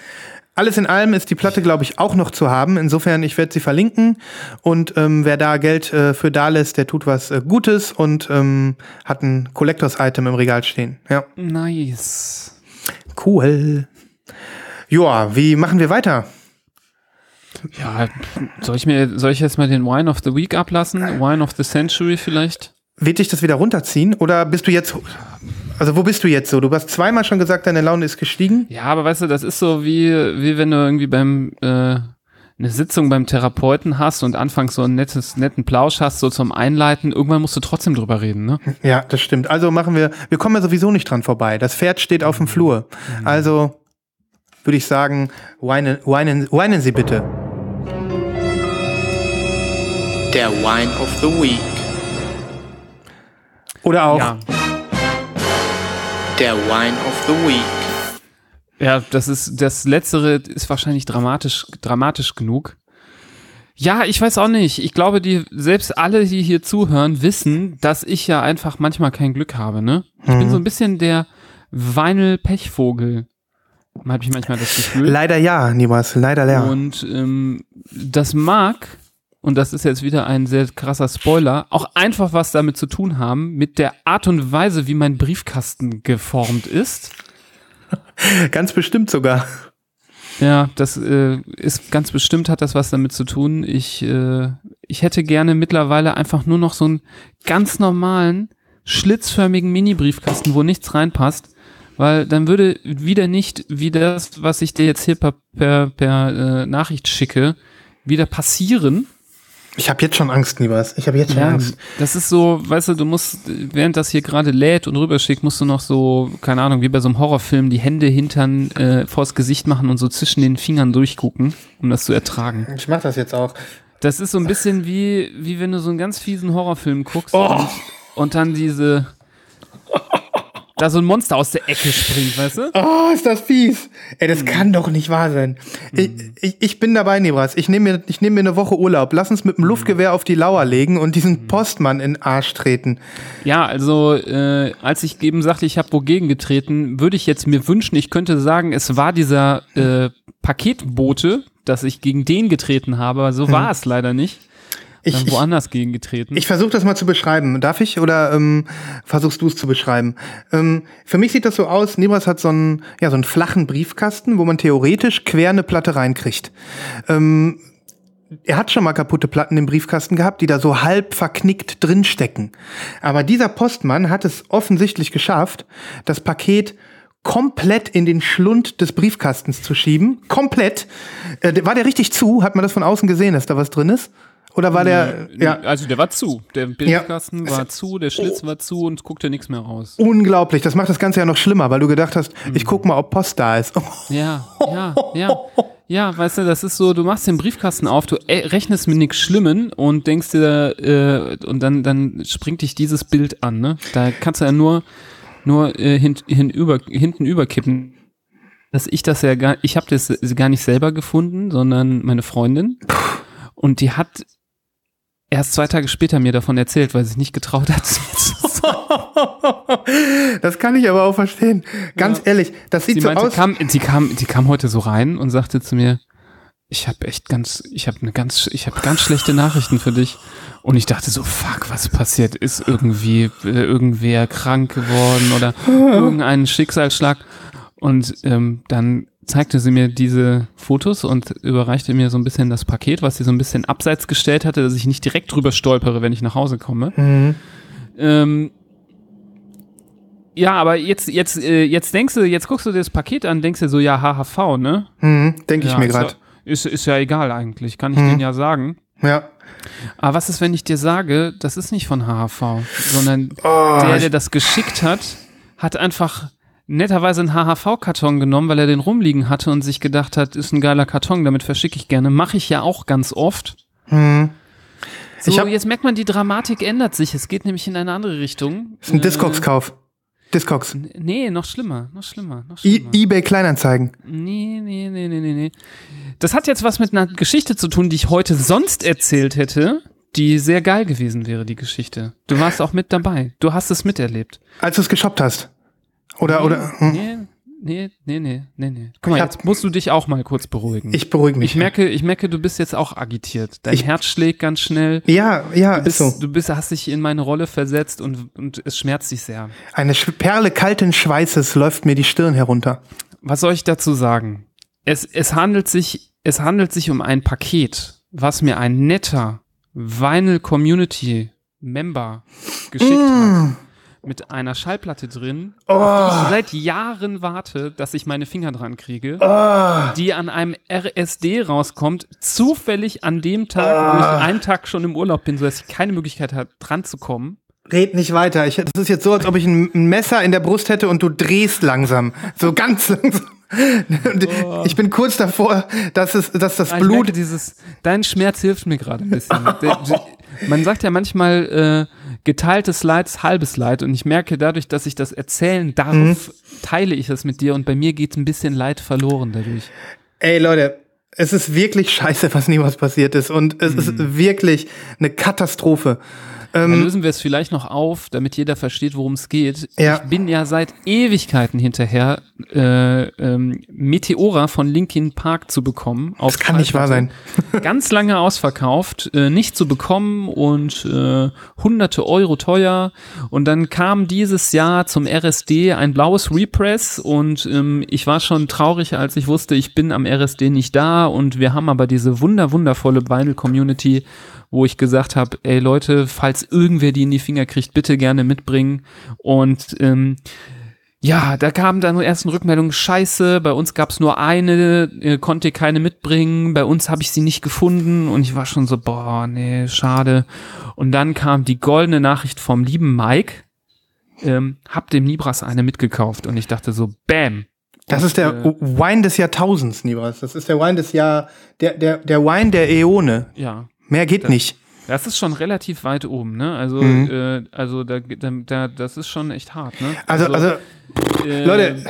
Alles in allem ist die Platte, glaube ich, auch noch zu haben. Insofern, ich werde sie verlinken. Und ähm, wer da Geld äh, für da lässt, der tut was äh, Gutes und ähm, hat ein Collectors-Item im Regal stehen. Ja. Nice. Cool. Joa, wie machen wir weiter? Ja, soll ich mir, soll ich jetzt mal den Wine of the Week ablassen? Wine of the Century vielleicht? Wird dich das wieder runterziehen? Oder bist du jetzt. Also, wo bist du jetzt so? Du hast zweimal schon gesagt, deine Laune ist gestiegen. Ja, aber weißt du, das ist so wie, wie wenn du irgendwie beim, äh, eine Sitzung beim Therapeuten hast und anfangs so einen nettes, netten Plausch hast, so zum Einleiten, irgendwann musst du trotzdem drüber reden, ne? Ja, das stimmt. Also machen wir. Wir kommen ja sowieso nicht dran vorbei. Das Pferd steht auf dem Flur. Also würde ich sagen, weinen, weinen, weinen Sie bitte. Der Wine of the Week. Oder auch. Ja. Der Wine of the Week. Ja, das ist, das letztere ist wahrscheinlich dramatisch, dramatisch genug. Ja, ich weiß auch nicht. Ich glaube, die, selbst alle, die hier zuhören, wissen, dass ich ja einfach manchmal kein Glück habe, ne? Ich bin so ein bisschen der Vinyl-Pechvogel. Habe ich manchmal das Gefühl. Leider ja, Nibas, leider ja. Und ähm, das mag, und das ist jetzt wieder ein sehr krasser Spoiler, auch einfach was damit zu tun haben, mit der Art und Weise, wie mein Briefkasten geformt ist. Ganz bestimmt sogar. Ja, das äh, ist ganz bestimmt hat das was damit zu tun. Ich, äh, ich hätte gerne mittlerweile einfach nur noch so einen ganz normalen, schlitzförmigen Mini-Briefkasten, wo nichts reinpasst, weil dann würde wieder nicht wie das, was ich dir jetzt hier per, per, per äh, Nachricht schicke, wieder passieren. Ich habe jetzt schon Angst, Nibas. Ich habe jetzt schon Ja, Angst. das ist so, weißt du, du musst, während das hier gerade lädt und rüberschickt, musst du noch so, keine Ahnung, wie bei so einem Horrorfilm, die Hände hintern äh, vors Gesicht machen und so zwischen den Fingern durchgucken, um das zu ertragen. Ich mache das jetzt auch. Das ist so ein bisschen wie, wie wenn du so einen ganz fiesen Horrorfilm guckst Oh. und, und dann diese, da so ein Monster aus der Ecke springt, weißt du? Oh, ist das fies. Ey, Mhm. das kann doch nicht wahr sein. Ich, ich, ich bin dabei, Nibras. Ich nehme mir, ich nehm mir eine Woche Urlaub. Lass uns mit dem Luftgewehr auf die Lauer legen und Mhm. diesen Postmann in den Arsch treten. Ja, also äh, als ich eben sagte, ich habe wogegen getreten, würde ich jetzt mir wünschen, ich könnte sagen, es war dieser äh, Paketbote, dass ich gegen den getreten habe, so war es leider nicht. Ich, Dann ich, woanders gegen getreten. ich versuche das mal zu beschreiben. Darf ich oder ähm, versuchst du es zu beschreiben? Ähm, für mich sieht das so aus, Nibras hat so einen, ja, so einen flachen Briefkasten, wo man theoretisch quer eine Platte reinkriegt. Ähm, er hat schon mal kaputte Platten im Briefkasten gehabt, die da so halb verknickt drinstecken. Aber dieser Postmann hat es offensichtlich geschafft, das Paket komplett in den Schlund des Briefkastens zu schieben. Komplett. Äh, war der richtig zu? Hat man das von außen gesehen, dass da was drin ist? Oder war der, ja, Also der war zu. Der Briefkasten war zu, der Schlitz war zu und guckte nichts mehr raus. unglaublich. Das macht das Ganze ja noch schlimmer, weil du gedacht hast, ich guck mal, ob Post da ist. Ja, ja, ja. Ja, weißt du, das ist so, du machst den Briefkasten auf, du äh, rechnest mit nichts Schlimmen und denkst dir, äh, und dann, dann springt dich dieses Bild an, ne? Da kannst du ja nur, nur äh, hint, hinüber, hinten überkippen. dass ich das ja gar, ich habe das gar nicht selber gefunden, sondern meine Freundin. Und die hat erst zwei Tage später mir davon erzählt, weil sie sich nicht getraut hat. zu mir zu sagen. Das kann ich aber auch verstehen. Ganz ehrlich, das sieht Sie so meinte, aus. kam, sie kam, die kam heute so rein und sagte zu mir, ich habe echt ganz, ich habe eine ganz, ich habe ganz schlechte Nachrichten für dich. Und ich dachte so, fuck, was passiert? Ist irgendwie äh, irgendwer krank geworden oder irgendein Schicksalsschlag? Und ähm, dann zeigte sie mir diese Fotos und überreichte mir so ein bisschen das Paket, was sie so ein bisschen abseits gestellt hatte, dass ich nicht direkt drüber stolpere, wenn ich nach Hause komme. Mhm. Ähm, ja, aber jetzt, jetzt, äh, jetzt denkst du, jetzt guckst du dir das Paket an, denkst du so, ja, HHV, ne? Mhm, Denke ich ja, mir gerade. Ist, ist ja egal eigentlich, kann ich Mhm. denen ja sagen. Ja. Aber was ist, wenn ich dir sage, das ist nicht von HHV, sondern Oh, der, der das geschickt hat, hat einfach netterweise einen HHV-Karton genommen, weil er den rumliegen hatte und sich gedacht hat, ist ein geiler Karton, damit verschicke ich gerne. Mache ich ja auch ganz oft. Mhm. So, Ich hab- jetzt merkt man, die Dramatik ändert sich. Es geht nämlich in eine andere Richtung. ist ein Äh, Discogs-Kauf. Discogs. Nee, noch schlimmer, noch schlimmer, noch schlimmer. eBay Kleinanzeigen. Nee, nee, nee, nee, nee, nee. Das hat jetzt was mit einer Geschichte zu tun, die ich heute sonst erzählt hätte, die sehr geil gewesen wäre, die Geschichte. Du warst auch mit dabei. Du hast es miterlebt. Als du es geshoppt hast. Oder, oder. hm. Nee, nee, nee, nee, nee, nee. Guck mal, hab- jetzt musst du dich auch mal kurz beruhigen. Ich beruhige mich. ich merke, ich merke, du bist jetzt auch agitiert. Dein Ich- Herz schlägt ganz schnell. ja, ja, Du bist, ist so. du bist, hast dich in meine Rolle versetzt und, und es schmerzt dich sehr. Eine Perle kalten Schweißes läuft mir die Stirn herunter. Was soll ich dazu sagen? Es, es, handelt sich, es handelt sich um ein Paket, was mir ein netter Vinyl Community Member geschickt hat. Mit einer Schallplatte drin, auf die ich seit Jahren warte, dass ich meine Finger dran kriege, die an einem RSD rauskommt, zufällig an dem Tag, wo ich einen Tag schon im Urlaub bin, sodass ich keine Möglichkeit habe, dran zu kommen. Red nicht weiter. Ich, das ist jetzt so, als ob ich ein, Messer in der Brust hätte und du drehst langsam. So ganz langsam. Und Ich bin kurz davor, dass, es, dass das Ah, Ich merke Blut. dieses, dein Schmerz hilft mir gerade ein bisschen. Man sagt ja manchmal, äh, geteiltes Leid ist halbes Leid. Und ich merke dadurch, dass ich das erzählen darf, Mhm. teile ich das mit dir und bei mir geht ein bisschen Leid verloren dadurch. Ey, Leute, es ist wirklich scheiße, was niemals passiert ist. Und es Mhm. ist wirklich eine Katastrophe. Dann lösen wir es vielleicht noch auf, damit jeder versteht, worum es geht. Ja. Ich bin ja seit Ewigkeiten hinterher, äh, ähm, Meteora von Linkin Park zu bekommen. Auf Das kann nicht wahr sein. ganz lange ausverkauft, äh, nicht zu bekommen und äh, hunderte Euro teuer. Und dann kam dieses Jahr zum RSD ein blaues Repress und ähm, ich war schon traurig, als ich wusste, ich bin am RSD nicht da und wir haben aber diese wunder wundervolle Vinyl Community, wo ich gesagt habe, ey Leute, falls irgendwer die in die Finger kriegt, bitte gerne mitbringen und ähm, ja, da kamen dann ersten Rückmeldungen, scheiße, bei uns gab's nur eine, äh, konnte keine mitbringen, bei uns habe ich sie nicht gefunden und ich war schon so, boah, nee, schade. Und dann kam die goldene Nachricht vom lieben Mike, ähm, hab dem Nibras eine mitgekauft und ich dachte so, bam. Das ist der äh, Wine des Jahrtausends, Nibras. Das ist der Wine des Jahr, der, der, der Wine der Äone. Ja, Mehr geht nicht. Das ist schon relativ weit oben, ne? Also, Mhm. äh, also da, da, da, das ist schon echt hart, ne? Also, also, äh, Leute,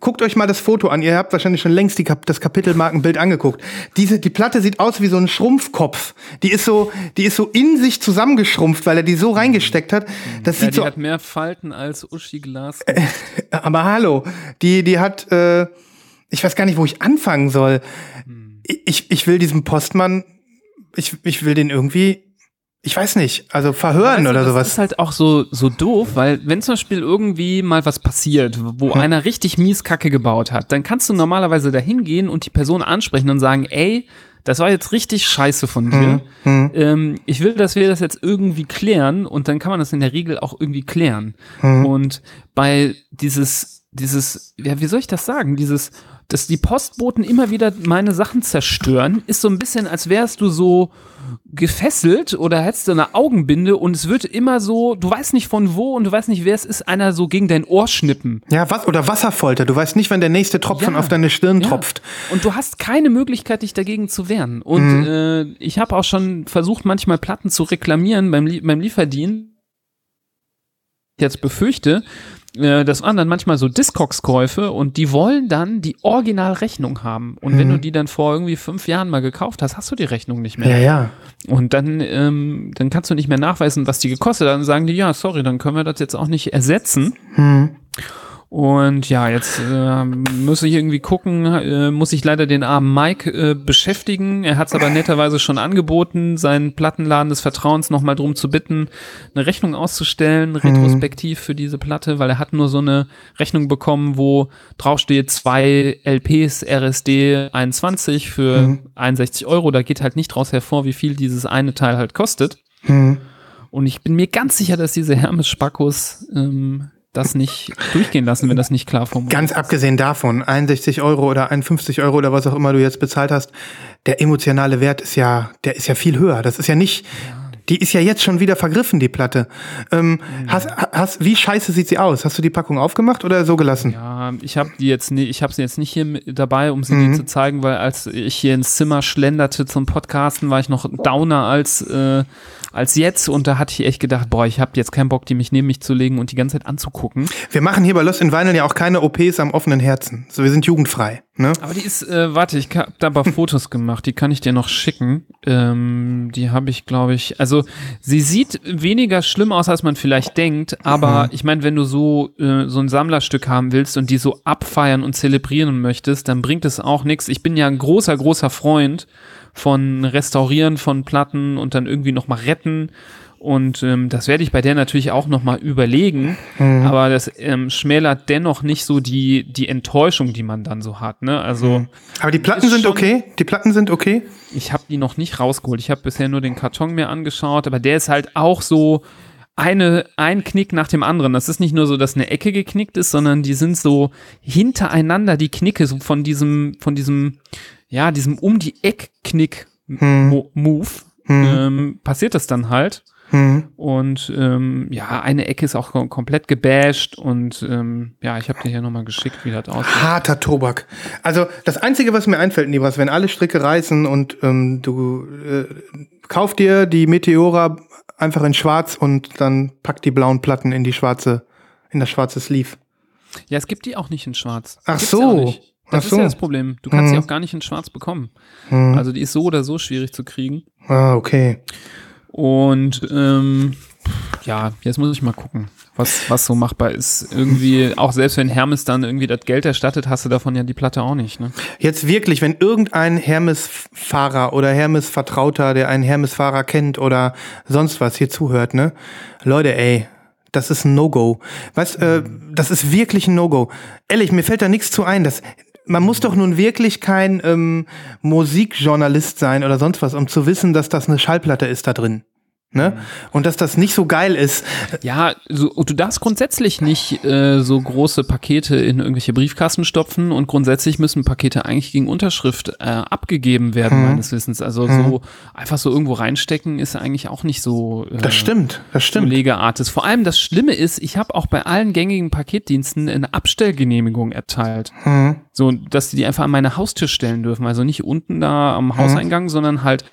guckt euch mal das Foto an. Ihr habt wahrscheinlich schon längst die, das Kapitelmarkenbild angeguckt. Diese, die Platte sieht aus wie so ein Schrumpfkopf. Die ist so, die ist so in sich zusammengeschrumpft, weil er die so reingesteckt hat. Das ja, sieht die so, hat mehr Falten als Uschi Glas. aber hallo, die, die hat, äh, ich weiß gar nicht, wo ich anfangen soll. Ich, ich will diesem Postmann, ich, ich will den irgendwie, ich weiß nicht, also verhören Weißt du, oder das sowas. ist halt auch so, so doof, weil wenn zum Beispiel irgendwie mal was passiert, wo einer richtig mies Kacke gebaut hat, dann kannst du normalerweise da hingehen und die Person ansprechen und sagen, ey, das war jetzt richtig scheiße von dir. Ähm, ich will, dass wir das jetzt irgendwie klären und dann kann man das in der Regel auch irgendwie klären. Und bei dieses, dieses, ja, wie soll ich das sagen? Dieses, dass die Postboten immer wieder meine Sachen zerstören, ist so ein bisschen, als wärst du so gefesselt oder hättest du eine Augenbinde und es wird immer so, du weißt nicht von wo und du weißt nicht, wer es ist, einer so gegen dein Ohr schnippen. Ja, was, oder Wasserfolter. Du weißt nicht, wann der nächste Tropfen Ja. auf deine Stirn Ja. tropft. Und du hast keine Möglichkeit, dich dagegen zu wehren. Und äh, ich habe auch schon versucht, manchmal Platten zu reklamieren beim, beim Lieferdienst. Jetzt befürchte, äh, das waren dann manchmal so Discogs-Käufe und die wollen dann die Originalrechnung haben. Und wenn Mhm. du die dann vor irgendwie fünf Jahren mal gekauft hast, hast du die Rechnung nicht mehr. Ja, ja. Und dann, ähm, dann kannst du nicht mehr nachweisen, was die gekostet hat. Dann sagen die, ja, sorry, dann können wir das jetzt auch nicht ersetzen. Hm. Und ja, jetzt äh, muss ich irgendwie gucken, äh, muss ich leider den armen Mike äh, beschäftigen. Er hat es aber netterweise schon angeboten, seinen Plattenladen des Vertrauens nochmal drum zu bitten, eine Rechnung auszustellen, retrospektiv für diese Platte, weil er hat nur so eine Rechnung bekommen, wo draufsteht zwei LPs RSD 21 für 61 Euro. Da geht halt nicht draus hervor, wie viel dieses eine Teil halt kostet. Hm. Und ich bin mir ganz sicher, dass diese Hermes Spackos ähm, das nicht durchgehen lassen, wenn das nicht klar formuliert Ganz abgesehen davon, 61 Euro oder 51 Euro oder was auch immer du jetzt bezahlt hast, der emotionale Wert ist ja, der ist ja viel höher. Das ist ja nicht, die ist ja jetzt schon wieder vergriffen, die Platte. Ähm, hast, hast, wie scheiße sieht sie aus? Hast du die Packung aufgemacht oder so gelassen? Ja, ich habe die jetzt nie, ich habe sie jetzt nicht hier dabei, um sie Mhm. dir zu zeigen, weil als ich hier ins Zimmer schlenderte zum Podcasten, war ich noch downer als äh, als jetzt und da hatte ich echt gedacht, boah, ich habe jetzt keinen Bock, die mich neben mich zu legen und die ganze Zeit anzugucken. Wir machen hier bei Lost in Vinyl ja auch keine OPs am offenen Herzen. So, wir sind jugendfrei. Ne? Aber die ist, äh, warte, ich habe da aber Fotos gemacht, die kann ich dir noch schicken. Ähm, die habe ich, glaube ich, also sie sieht weniger schlimm aus, als man vielleicht denkt, aber ich meine, wenn du so äh, so ein Sammlerstück haben willst und die so abfeiern und zelebrieren möchtest, dann bringt es auch nichts. Ich bin ja ein großer, großer Freund von Restaurieren von Platten und dann irgendwie noch mal retten. Und ähm, das werde ich bei der natürlich auch noch mal überlegen. Aber das ähm, schmälert dennoch nicht so die, die Enttäuschung, die man dann so hat. Ne? Also Aber die Platten sind schon- okay. Die Platten sind okay. ich habe die noch nicht rausgeholt. Ich habe bisher nur den Karton mir angeschaut, aber der ist halt auch so eine, ein Knick nach dem anderen. Das ist nicht nur so, dass eine Ecke geknickt ist, sondern die sind so hintereinander, die Knicke, so von diesem, von diesem, ja, diesem um die Eck Knick Mo Move, ähm, passiert das dann halt. Hm. Und ähm, ja, eine Ecke ist auch kom komplett gebasht und ähm, ja, ich habe dir hier nochmal geschickt, wie das aussieht. Harter Tobak. Also das Einzige, was mir einfällt, Nibras, wenn alle Stricke reißen und ähm, du äh, kauf dir die Meteora einfach in schwarz und dann pack die blauen Platten in die schwarze, in das schwarze Sleeve. Ja, es gibt die auch nicht in schwarz. Ach Gibt's so. Das Ach ist so. ja das Problem. Du kannst Mhm. sie auch gar nicht in schwarz bekommen. Hm. Also die ist so oder so schwierig zu kriegen. Ah, okay. Und ähm, ja, jetzt muss ich mal gucken, was, was so machbar ist. Irgendwie, auch selbst wenn Hermes dann irgendwie das Geld erstattet, hast du davon ja die Platte auch nicht. Ne? Jetzt wirklich, wenn irgendein Hermes-Fahrer oder Hermes-Vertrauter, der einen Hermes-Fahrer kennt oder sonst was hier zuhört, ne? Leute, ey, das ist ein No-Go. Weißt, äh, das ist wirklich ein No-Go. Ehrlich, mir fällt da nichts zu ein. Das, man muss doch nun wirklich kein ähm, Musikjournalist sein oder sonst was, um zu wissen, dass das eine Schallplatte ist da drin. Ne? Und dass das nicht so geil ist. Ja, so, du darfst grundsätzlich nicht äh, so große Pakete in irgendwelche Briefkasten stopfen und grundsätzlich müssen Pakete eigentlich gegen Unterschrift äh, abgegeben werden, Mhm. meines Wissens. Also so einfach so irgendwo reinstecken ist eigentlich auch nicht so. Äh, Das stimmt, das stimmt. Legeartes. Vor allem das Schlimme ist, ich habe auch bei allen gängigen Paketdiensten eine Abstellgenehmigung erteilt. Mhm. So, dass die die einfach an meine Haustür stellen dürfen. Also nicht unten da am Hauseingang, sondern halt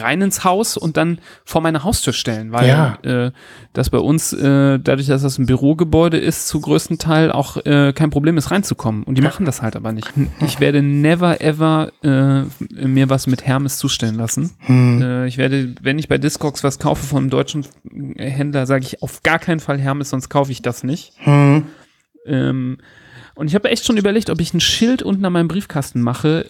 rein ins Haus und dann vor meine Haustür stellen, weil Ja. äh, das bei uns, äh, dadurch, dass das ein Bürogebäude ist, zu größten Teil auch äh, kein Problem ist, reinzukommen. Und die machen das halt aber nicht. Ich werde never ever äh, mir was mit Hermes zustellen lassen. Hm. Äh, ich werde, wenn ich bei Discogs was kaufe von einem deutschen Händler, sage ich auf gar keinen Fall Hermes, sonst kaufe ich das nicht. Hm. Ähm, und ich habe echt schon überlegt, ob ich ein Schild unten an meinem Briefkasten mache.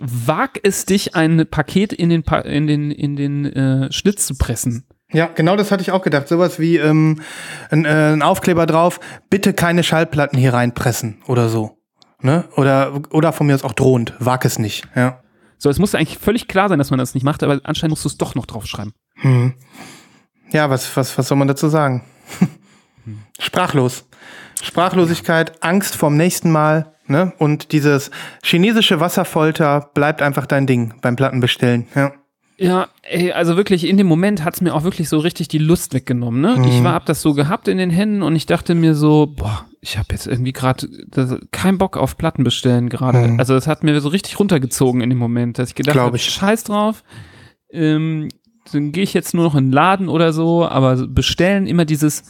Wag es dich, ein Paket in den, pa in den, in den äh, Schlitz zu pressen. Ja, genau das hatte ich auch gedacht. Sowas wie ähm, ein, äh, ein Aufkleber drauf, bitte keine Schallplatten hier reinpressen oder so. Ne? Oder, oder von mir aus auch drohend, wag es nicht. Ja. So, es muss eigentlich völlig klar sein, dass man das nicht macht, aber anscheinend musst du es doch noch draufschreiben. Hm. Ja, was, was, was soll man dazu sagen? Sprachlos. Sprachlosigkeit, Angst vorm nächsten Mal, ne? Und dieses chinesische Wasserfolter bleibt einfach dein Ding beim Plattenbestellen. Ja. Ja, ey, also wirklich, in dem Moment hat's mir auch wirklich so richtig die Lust weggenommen, ne? Mhm. Ich war, hab das so gehabt in den Händen und ich dachte mir so, boah, ich habe jetzt irgendwie gerade keinen Bock auf Platten bestellen gerade. Mhm. Also das hat mir so richtig runtergezogen in dem Moment, dass ich gedacht habe, ich. scheiß drauf. Ähm, dann gehe ich jetzt nur noch in den Laden oder so, aber bestellen immer dieses, die-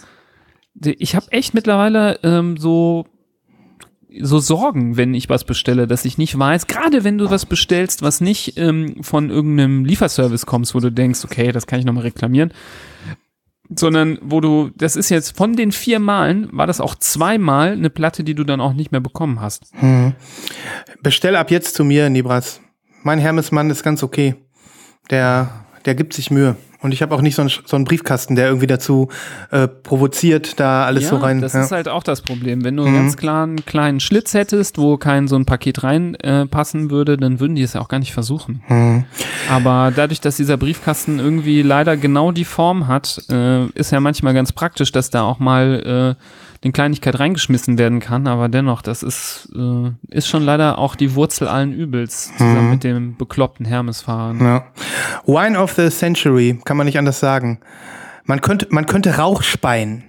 ich habe echt mittlerweile ähm, so so Sorgen, wenn ich was bestelle, dass ich nicht weiß, gerade wenn du was bestellst, was nicht ähm, von irgendeinem Lieferservice kommst, wo du denkst, okay, das kann ich nochmal reklamieren, sondern wo du, das ist jetzt von den vier Malen, war das auch zweimal eine Platte, die du dann auch nicht mehr bekommen hast. Bestell ab jetzt zu mir, Nibras. Mein Hermesmann ist ganz okay. Der, der gibt sich Mühe. Und ich habe auch nicht so einen, so einen Briefkasten, der irgendwie dazu äh, provoziert, da alles so rein. Das ja. ist halt auch das Problem. Wenn du einen ganz klaren kleinen Schlitz hättest, wo kein so ein Paket reinpassen äh, würde, dann würden die es ja auch gar nicht versuchen. Mhm. Aber dadurch, dass dieser Briefkasten irgendwie leider genau die Form hat, äh, ist ja manchmal ganz praktisch, dass da auch mal äh, eine Kleinigkeit reingeschmissen werden kann. Aber dennoch, das ist, äh, ist schon leider auch die Wurzel allen Übels, zusammen mit dem bekloppten Hermesfahren. Ja. Wine of the Century, kann man nicht anders sagen. Man könnte, man könnte Rauch speien.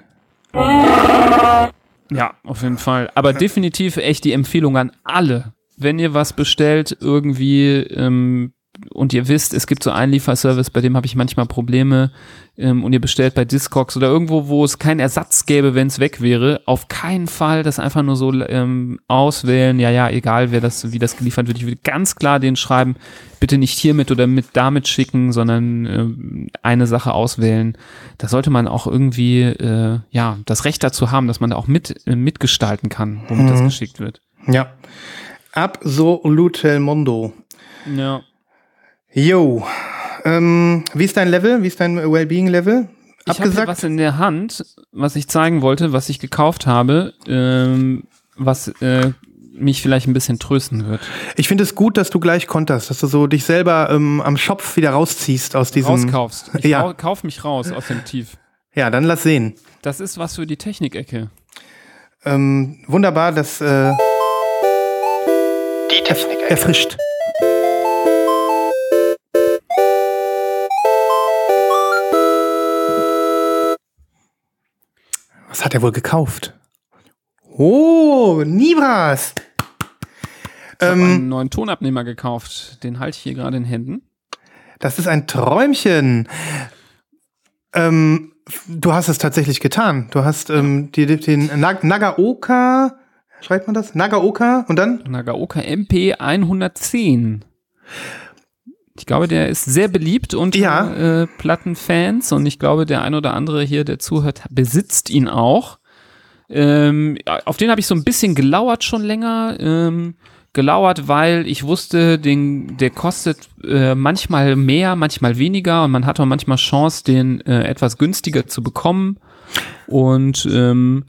Ja, auf jeden Fall. Aber definitiv echt die Empfehlung an alle. Wenn ihr was bestellt, irgendwie, ähm, und ihr wisst, es gibt so einen Lieferservice, bei dem habe ich manchmal Probleme, ähm, und ihr bestellt bei Discogs oder irgendwo, wo es keinen Ersatz gäbe, wenn es weg wäre, auf keinen Fall das einfach nur so ähm, auswählen, ja, ja, egal, wer das, wie das geliefert wird. Ich würde ganz klar den schreiben, bitte nicht hiermit oder mit damit schicken, sondern ähm, eine Sache auswählen. Da sollte man auch irgendwie äh, ja das Recht dazu haben, dass man da auch mit äh, mitgestalten kann, womit das geschickt wird. Ja. Absolute Mondo. Ja. Yo. Ähm, wie ist dein Level? Wie ist dein Wellbeing-Level? Ich habe was in der Hand, was ich zeigen wollte, was ich gekauft habe, ähm, was äh, mich vielleicht ein bisschen trösten wird. Ich finde es gut, dass du gleich konterst, dass du so dich selber ähm, am Schopf wieder rausziehst aus diesem. Rauskaufst. Ich Ja. kauf mich raus aus dem Tief. Ja, dann lass sehen. Das ist was für die Technikecke. Ähm, wunderbar, das äh, Die Technik. erfrischt. Was hat er wohl gekauft? Oh, Nibras. Ich habe Ähm, einen neuen Tonabnehmer gekauft. Den halte ich hier gerade in Händen. Das ist ein Träumchen. Ähm, du hast es tatsächlich getan. Du hast ähm, die, die, den Nag Nagaoka, schreibt man das? Nagaoka und dann? Nagaoka MP 110. Ich glaube, der ist sehr beliebt unter Ja. äh, Plattenfans und ich glaube, der ein oder andere hier, der zuhört, besitzt ihn auch. Ähm, auf den habe ich so ein bisschen gelauert schon länger. Ähm, gelauert, weil ich wusste, den, der kostet äh, manchmal mehr, manchmal weniger und man hat auch manchmal Chance, den äh, etwas günstiger zu bekommen. Und ähm,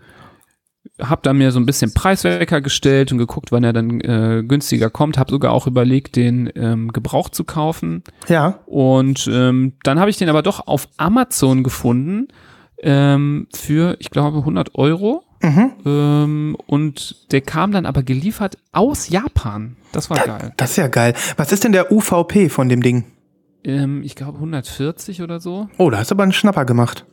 hab da mir so ein bisschen Preiswecker gestellt und geguckt, wann er dann äh, günstiger kommt. Hab sogar auch überlegt, den ähm, Gebraucht zu kaufen. Ja. Und ähm, dann habe ich den aber doch auf Amazon gefunden ähm, für, ich glaube, 100 Euro. Ähm, und der kam dann aber geliefert aus Japan. Das war geil. Das ist ja geil. Was ist denn der UVP von dem Ding? Ähm, ich glaube 140 oder so. Oh, da hast du aber einen Schnapper gemacht.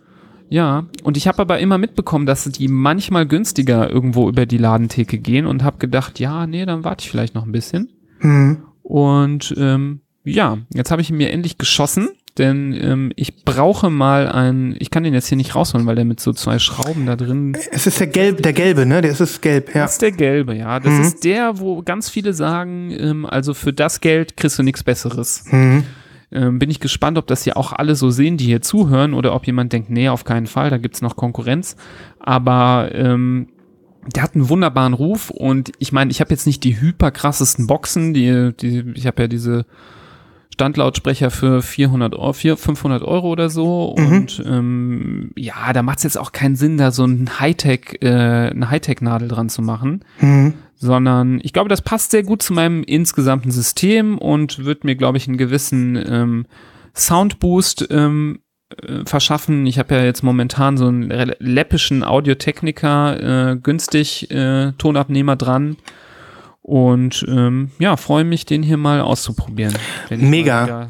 Ja, und ich habe aber immer mitbekommen, dass die manchmal günstiger irgendwo über die Ladentheke gehen und habe gedacht, ja, nee, dann warte ich vielleicht noch ein bisschen. Hm. Und ähm, ja, jetzt habe ich ihn mir endlich geschossen, denn ähm, ich brauche mal einen, ich kann den jetzt hier nicht rausholen, weil der mit so zwei Schrauben da drin Es ist der gelb, der gelbe, ne? Der ist es gelb, ja. Das ist der gelbe, ja. Das ist der, wo ganz viele sagen, ähm, also für das Geld kriegst du nichts Besseres. Mhm. Ähm, bin ich gespannt, ob das hier auch alle so sehen, die hier zuhören, oder ob jemand denkt, nee, auf keinen Fall, da gibt's noch Konkurrenz. Aber ähm, der hat einen wunderbaren Ruf und ich meine, ich habe jetzt nicht die hyperkrassesten Boxen, die, die ich habe ja diese Standlautsprecher für 400 Euro, 400, 500 Euro oder so und ähm, ja, da macht es jetzt auch keinen Sinn, da so ein Hightech, äh, eine Hightech-Nadel dran zu machen, Mhm. Sondern ich glaube, das passt sehr gut zu meinem insgesamten System und wird mir, glaube ich, einen gewissen ähm, Soundboost ähm, äh, verschaffen. Ich habe ja jetzt momentan so einen läppischen Audio-Technica äh, günstig äh, Tonabnehmer dran. Und ähm, ja, freue mich, den hier mal auszuprobieren. Wenn ich Mega. Wieder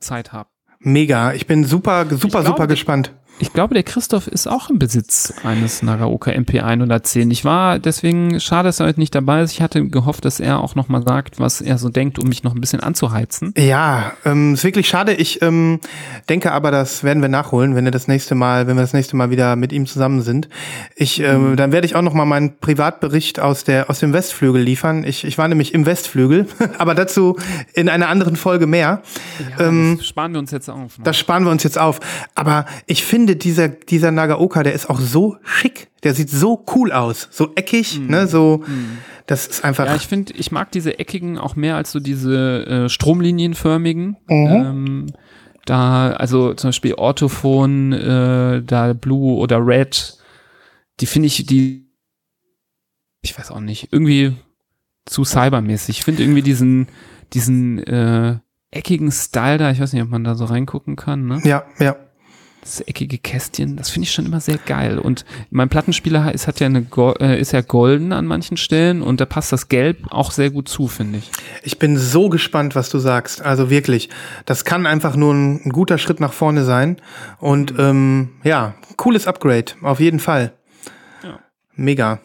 Zeit habe. Mega. Ich bin super, super, glaube, super gespannt. Ich glaube, der Christoph ist auch im Besitz eines Nagaoka MP110. Ich war deswegen schade, dass er heute nicht dabei ist. Ich hatte gehofft, dass er auch nochmal sagt, was er so denkt, um mich noch ein bisschen anzuheizen. Ja, ähm, ist wirklich schade. Ich ähm, denke aber, das werden wir nachholen, wenn wir das nächste Mal, wenn wir das nächste Mal wieder mit ihm zusammen sind. Ich, ähm, dann werde ich auch nochmal meinen Privatbericht aus der aus dem Westflügel liefern. Ich, ich war nämlich im Westflügel, aber dazu in einer anderen Folge mehr. Ja, Ähm, das sparen wir uns jetzt auf. Ne? Das sparen wir uns jetzt auf. Aber ich finde, dieser, dieser Nagaoka, der ist auch so schick. Der sieht so cool aus. So eckig, ne, so, das ist einfach. Ja, ich finde, ich mag diese eckigen auch mehr als so diese äh, stromlinienförmigen. Mhm. Ähm, da, also zum Beispiel Orthophon, äh, da Blue oder Red, die finde ich, die, ich weiß auch nicht, irgendwie zu cybermäßig. Ich finde irgendwie diesen, diesen äh, eckigen Style da, ich weiß nicht, ob man da so reingucken kann, ne? ja, ja. Das eckige Kästchen, das finde ich schon immer sehr geil. Und mein Plattenspieler ist, hat ja eine, äh, ist ja golden an manchen Stellen und da passt das Gelb auch sehr gut zu, finde ich. Ich bin so gespannt, was du sagst. Also wirklich, das kann einfach nur ein, ein guter Schritt nach vorne sein. Und ähm, ja, cooles Upgrade, auf jeden Fall. Ja. Mega.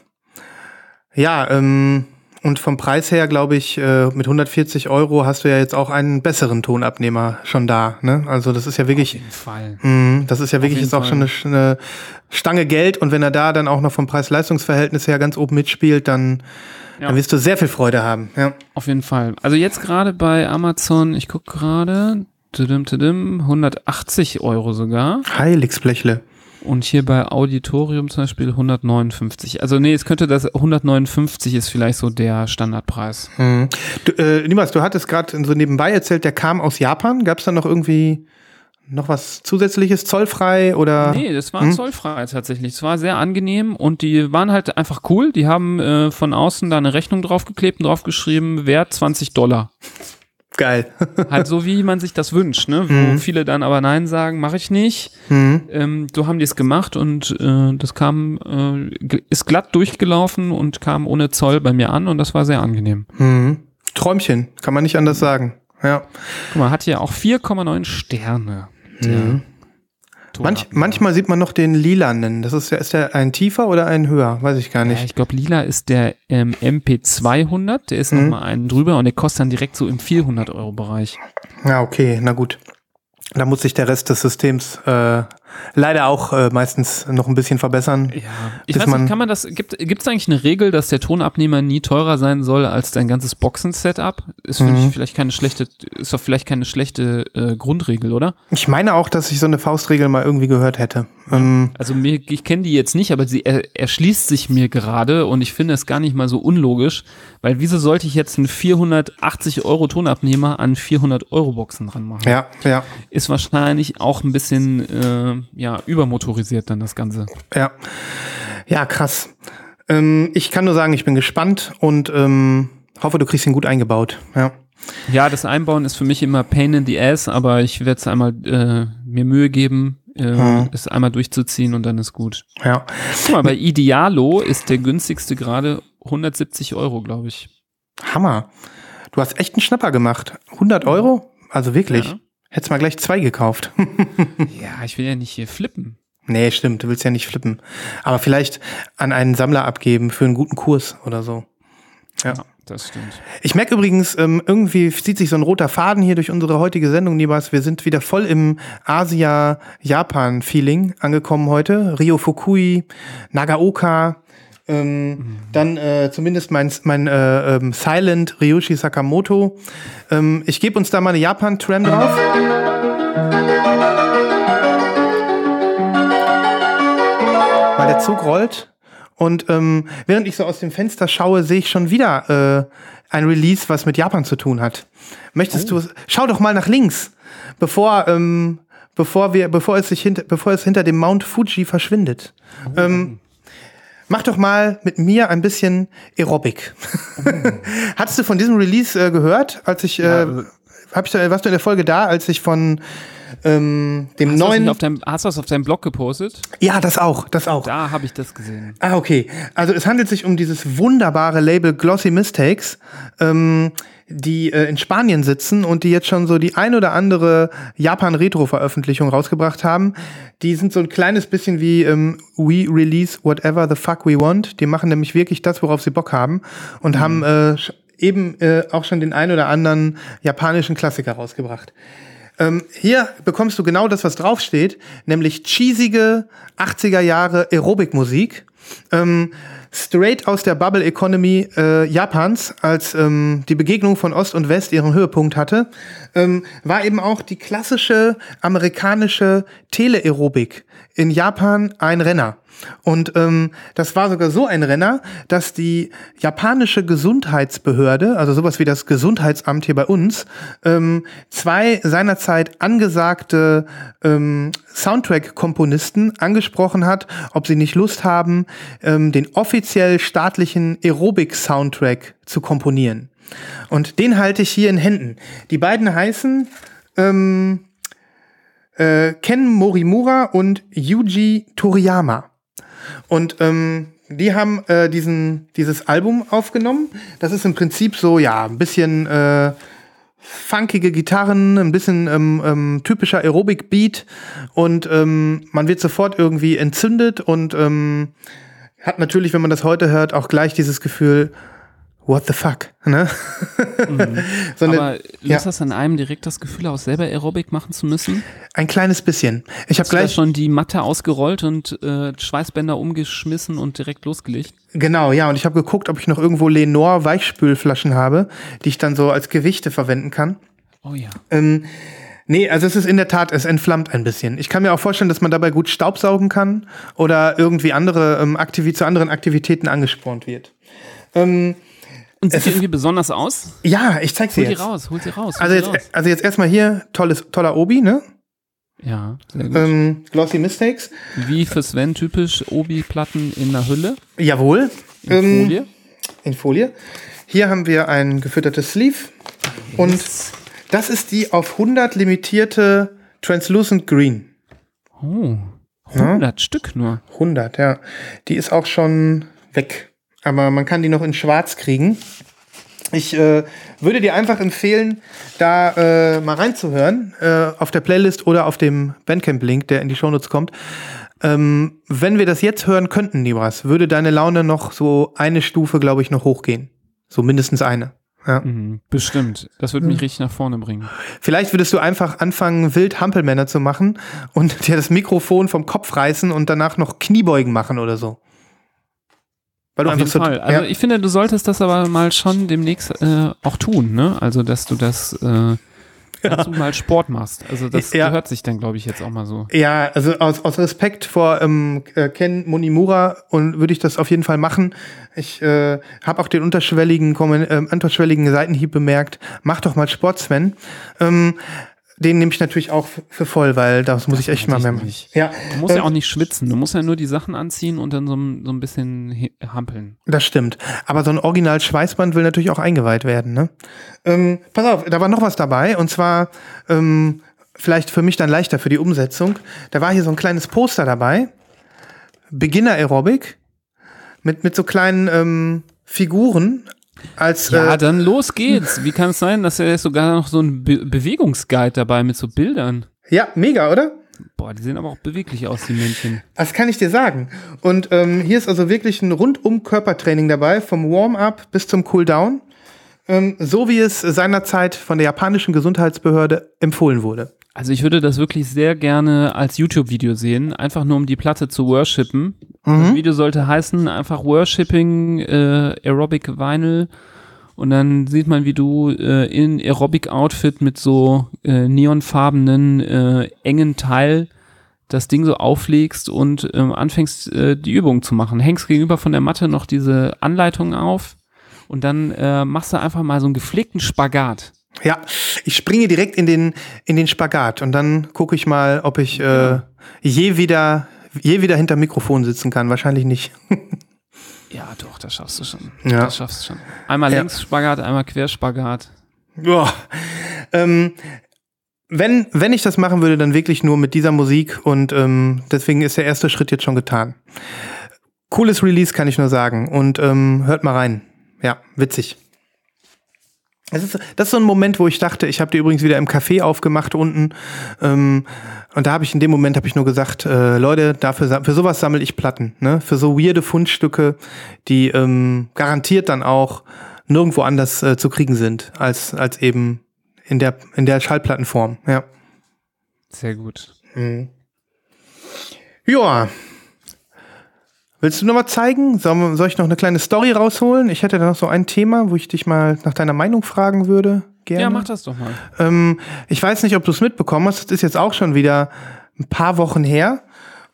Ja, ähm, und vom Preis her, glaube ich, äh, mit 140 Euro hast du ja jetzt auch einen besseren Tonabnehmer schon da. Ne? Also das ist ja Auf wirklich, jeden Fall. Mhm, das ist ja wirklich jetzt auch Fall. schon eine, eine Stange Geld. Und wenn er da dann auch noch vom Preis-Leistungs-Verhältnis her ganz oben mitspielt, dann, Ja. dann wirst du sehr viel Freude haben. Ja. Auf jeden Fall. Also jetzt gerade bei Amazon, ich gucke gerade, tudim, tudim, 180 Euro sogar. Heiligsblechle. Und hier bei Auditorium zum Beispiel 159. Also nee, es könnte das 159 ist vielleicht so der Standardpreis. Mhm. Du, äh, Niemals, du hattest gerade so nebenbei erzählt, der kam aus Japan. Gab es da noch irgendwie noch was zusätzliches, zollfrei oder? Nee, das war Hm? zollfrei tatsächlich. Es war sehr angenehm und die waren halt einfach cool. Die haben äh, von außen da eine Rechnung draufgeklebt und draufgeschrieben, Wert 20 Dollar. Geil. Halt so, wie man sich das wünscht, ne? Wo Mhm. viele dann aber Nein sagen, mache ich nicht. Mhm. Ähm, so haben die es gemacht und äh, das kam, äh, ist glatt durchgelaufen und kam ohne Zoll bei mir an und das war sehr angenehm. Mhm. Träumchen, kann man nicht anders sagen. Ja. Guck mal, hat hier auch 4,9 Sterne. Der Mhm. Manch, manchmal sieht man noch den lilanen. Das ist, ja- ist der ein tiefer oder ein höher? Weiß ich gar Ja, nicht. ich glaube, lila ist der ähm, MP200, der ist Mhm. noch mal einen drüber und der kostet dann direkt so im 400 Euro Bereich. Ja, okay, na gut. Da muss sich der Rest des Systems äh, leider auch äh, meistens noch ein bisschen verbessern. Ja, ich weiß nicht, kann man das, gibt es eigentlich eine Regel, dass der Tonabnehmer nie teurer sein soll als dein ganzes Boxen-Setup? Ist Mhm. ich vielleicht keine schlechte, ist doch vielleicht keine schlechte äh, Grundregel, oder? Ich meine auch, dass ich so eine Faustregel mal irgendwie gehört hätte. Ähm, Also mir, ich kenne die jetzt nicht, aber sie er, erschließt sich mir gerade und ich finde es gar nicht mal so unlogisch, weil wieso sollte ich jetzt einen 480 Euro Tonabnehmer an 400 Euro Boxen dran machen? ja, ja, Ist wahrscheinlich auch ein bisschen äh, ja übermotorisiert dann das Ganze. ja. Ja, krass. Ähm, ich kann nur sagen, ich bin gespannt und ähm, hoffe, du kriegst ihn gut eingebaut. Ja. Ja, das Einbauen ist für mich immer Pain in the Ass, aber ich werde es einmal äh, mir Mühe geben, äh, Hm. es einmal durchzuziehen und dann ist gut. Ja. Guck mal, bei Idealo ist der günstigste gerade 170 Euro, glaube ich. Hammer. Du hast echt einen Schnapper gemacht. 100 Euro? Also wirklich. Ja. Hättest mal gleich zwei gekauft. Ja, ich will ja nicht hier flippen. nee, stimmt. Du willst ja nicht flippen. Aber vielleicht an einen Sammler abgeben für einen guten Kurs oder so. Ja. Ja, das stimmt. Ich merke übrigens, ähm, irgendwie zieht sich so ein roter Faden hier durch unsere heutige Sendung, Nibas. Wir sind wieder voll im Asia-Japan-Feeling angekommen heute. Rio Fukui, Nagaoka, ähm, dann äh, zumindest mein, mein äh, ähm, Silent Ryushi Sakamoto. Ähm, ich gebe uns da mal eine Japan-Tram drauf. Weil der Zug rollt. Und ähm, während ich so aus dem Fenster schaue, sehe ich schon wieder äh, ein Release, was mit Japan zu tun hat. Möchtest du? Schau doch mal nach links, bevor ähm, bevor wir bevor es sich hinter bevor es hinter dem Mount Fuji verschwindet. Ähm, mach doch mal mit mir ein bisschen Aerobic. Hattest du von diesem Release äh, gehört, als ich äh, hab ich da, warst du in der Folge da, als ich von ähm, dem Hast neuen auf deinem, hast du das auf deinem Blog gepostet? ja das auch das auch Da habe ich das gesehen. Ah, okay. Also es handelt sich um dieses wunderbare Label Glossy Mistakes. Ähm, die äh, in Spanien sitzen und die jetzt schon so die ein oder andere Japan-Retro-Veröffentlichung rausgebracht haben. Die sind so ein kleines bisschen wie ähm, We Release Whatever the Fuck We Want. Die machen nämlich wirklich das, worauf sie Bock haben und haben äh, eben äh, auch schon den ein oder anderen japanischen Klassiker rausgebracht. Ähm, hier bekommst du genau das, was draufsteht, nämlich cheesige 80er Jahre Aerobic-Musik. Ähm, straight aus der Bubble Economy äh, Japans, als ähm, die Begegnung von Ost und West ihren Höhepunkt hatte, ähm, war eben auch die klassische amerikanische Teleaerobik in Japan ein Renner. Und ähm, das war sogar so ein Renner, dass die japanische Gesundheitsbehörde, also sowas wie das Gesundheitsamt hier bei uns, ähm, zwei seinerzeit angesagte ähm, Soundtrack-Komponisten angesprochen hat, ob sie nicht Lust haben, ähm, den offiziell staatlichen Aerobic-Soundtrack zu komponieren. Und den halte ich hier in Händen. Die beiden heißen ähm, äh, Ken Morimura und Yuji Toriyama. Und ähm, die haben äh, diesen, dieses Album aufgenommen. Das ist im Prinzip so, ja, ein bisschen äh, funkige Gitarren, ein bisschen ähm, ähm, typischer Aerobic-Beat und ähm, man wird sofort irgendwie entzündet und ähm, hat natürlich, wenn man das heute hört, auch gleich dieses Gefühl, what the fuck, ne? Mhm. so eine, Aber löst ja, das an einem direkt das Gefühl aus, selber Aerobic machen zu müssen? ein kleines bisschen. Ich habe gleich schon die Matte ausgerollt und äh, Schweißbänder umgeschmissen und direkt losgelegt? Genau, ja, und ich habe geguckt, ob ich noch irgendwo Lenore Weichspülflaschen habe, die ich dann so als Gewichte verwenden kann. Oh ja. Ähm, nee, also es ist in der Tat, es entflammt ein bisschen. Ich kann mir auch vorstellen, dass man dabei gut Staubsaugen kann oder irgendwie andere ähm, Aktivi zu anderen Aktivitäten angespornt wird. Ähm, Und sieht Es irgendwie besonders aus? ja, ich zeig's dir Hol sie jetzt. raus, hol sie raus. Hol Also sie jetzt, raus. also jetzt erstmal hier tolles, toller Obi, ne? Ja, sehr gut. Ähm, Glossy Mistakes. Wie für Sven typisch Obi-Platten in der Hülle, Jawohl. in Ähm, Folie. In Folie. Hier haben wir ein gefüttertes Sleeve. Und das ist die auf 100 limitierte Translucent Green. Oh, 100 Stück nur. 100, ja. Die ist auch schon weg. Aber man kann die noch in schwarz kriegen. Ich äh, würde dir einfach empfehlen, da äh, mal reinzuhören, äh, auf der Playlist oder auf dem Bandcamp-Link, der in die Shownotes kommt. Ähm, wenn wir das jetzt hören könnten, Nibras, würde deine Laune noch so eine Stufe, glaube ich, noch hochgehen. So mindestens eine. Ja. Mhm, bestimmt. Das wird mich richtig nach vorne bringen. Vielleicht würdest du einfach anfangen, wild Hampelmänner zu machen und dir das Mikrofon vom Kopf reißen und danach noch Kniebeugen machen oder so. Weil du Auf jeden Fall. Also ja. ich finde, du solltest das aber mal schon demnächst äh, auch tun, ne? Also dass du das, äh, dass du mal Sport machst. Also das Ja. gehört sich dann, glaube ich, jetzt auch mal so. Ja, also aus, aus Respekt vor ähm, äh, Ken Monimura und würde ich das auf jeden Fall machen. Ich äh, habe auch den unterschwelligen, ähm, unterschwelligen Seitenhieb bemerkt. Mach doch mal Sport, Sven. Ähm, den nehme ich natürlich auch für voll, weil das muss ich echt mal mehr machen. Ja, Du musst ja ähm, auch nicht schwitzen. Du musst ja nur die Sachen anziehen und dann so, ein- so ein bisschen he- hampeln. Das stimmt. Aber so ein Original Schweißband will natürlich auch eingeweiht werden, ne? Ähm, pass auf, da war noch was dabei und zwar ähm, vielleicht für mich dann leichter für die Umsetzung. Da war hier so ein kleines Poster dabei. Beginner Aerobic mit, mit so kleinen ähm, Figuren als Ja, äh, dann los geht's. Wie kann es sein, dass er sogar noch so ein Be Bewegungsguide dabei mit so Bildern? ja, mega, oder? Boah, die sehen aber auch beweglich aus, die Männchen. Das kann ich dir sagen. Und ähm, hier ist also wirklich ein rundum Körpertraining dabei, vom Warm-up bis zum Cooldown. Ähm, so wie es seinerzeit von der japanischen Gesundheitsbehörde empfohlen wurde. Also ich würde das wirklich sehr gerne als YouTube-Video sehen, einfach nur um die Platte zu worshipen. Das Video sollte heißen einfach Worshipping äh, Aerobic Vinyl und dann sieht man, wie du äh, in Aerobic-Outfit mit so äh, neonfarbenen äh, engen Teil das Ding so auflegst und ähm, anfängst äh, die Übung zu machen. Hängst gegenüber von der Matte noch diese Anleitung auf und dann äh, machst du einfach mal so einen gepflegten Spagat. Ja, ich springe direkt in den, in den Spagat und dann gucke ich mal, ob ich äh, je wieder je wieder hinter Mikrofon sitzen kann. Wahrscheinlich nicht. Ja, doch, das schaffst du schon. Ja. Das schaffst du schon. Einmal Ja. Längsspagat, einmal Querspagat. Boah. Ähm, wenn, wenn ich das machen würde, dann wirklich nur mit dieser Musik und ähm, deswegen ist der erste Schritt jetzt schon getan. Cooles Release, kann ich nur sagen. Und ähm, hört mal rein. Ja, witzig. Das ist, das ist so ein Moment, wo ich dachte, ich habe die übrigens wieder im Café aufgemacht unten. Ähm, und da habe ich in dem Moment habe ich nur gesagt, äh, Leute, dafür für sowas sammle ich Platten, ne? Für so weirde Fundstücke, die ähm, garantiert dann auch nirgendwo anders äh, zu kriegen sind als als eben in der in der Schallplattenform. Ja. Sehr gut. Ja. Willst du noch mal zeigen? Soll, soll ich noch eine kleine Story rausholen? Ich hätte da noch so ein Thema, wo ich dich mal nach deiner Meinung fragen würde. Gerne. Ja, mach das doch mal. Ähm, ich weiß nicht, ob du es mitbekommen hast. Das ist jetzt auch schon wieder ein paar Wochen her.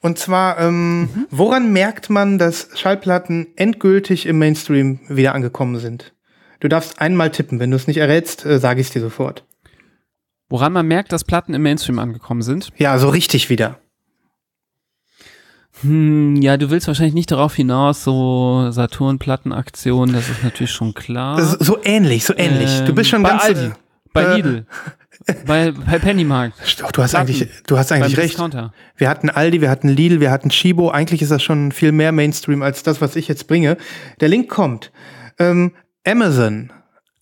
Und zwar, ähm, woran merkt man, dass Schallplatten endgültig im Mainstream wieder angekommen sind? Du darfst einmal tippen. Wenn du es nicht errätst, äh, sage ich es dir sofort. Woran man merkt, dass Platten im Mainstream angekommen sind. Ja, so richtig wieder. Hm, ja, du willst wahrscheinlich nicht darauf hinaus, so Saturn-Plattenaktion, das ist natürlich schon klar. So, so ähnlich, so ähnlich. du bist schon Ähm, bei ganz. Aldi, bei äh, Lidl, bei, bei Pennymarkt, Doch, du hast Platten. eigentlich, du hast eigentlich recht. Discounter. Wir hatten Aldi, wir hatten Lidl, wir hatten Chibo. Eigentlich ist das schon viel mehr Mainstream als das, was ich jetzt bringe. Der Link kommt. Ähm, Amazon,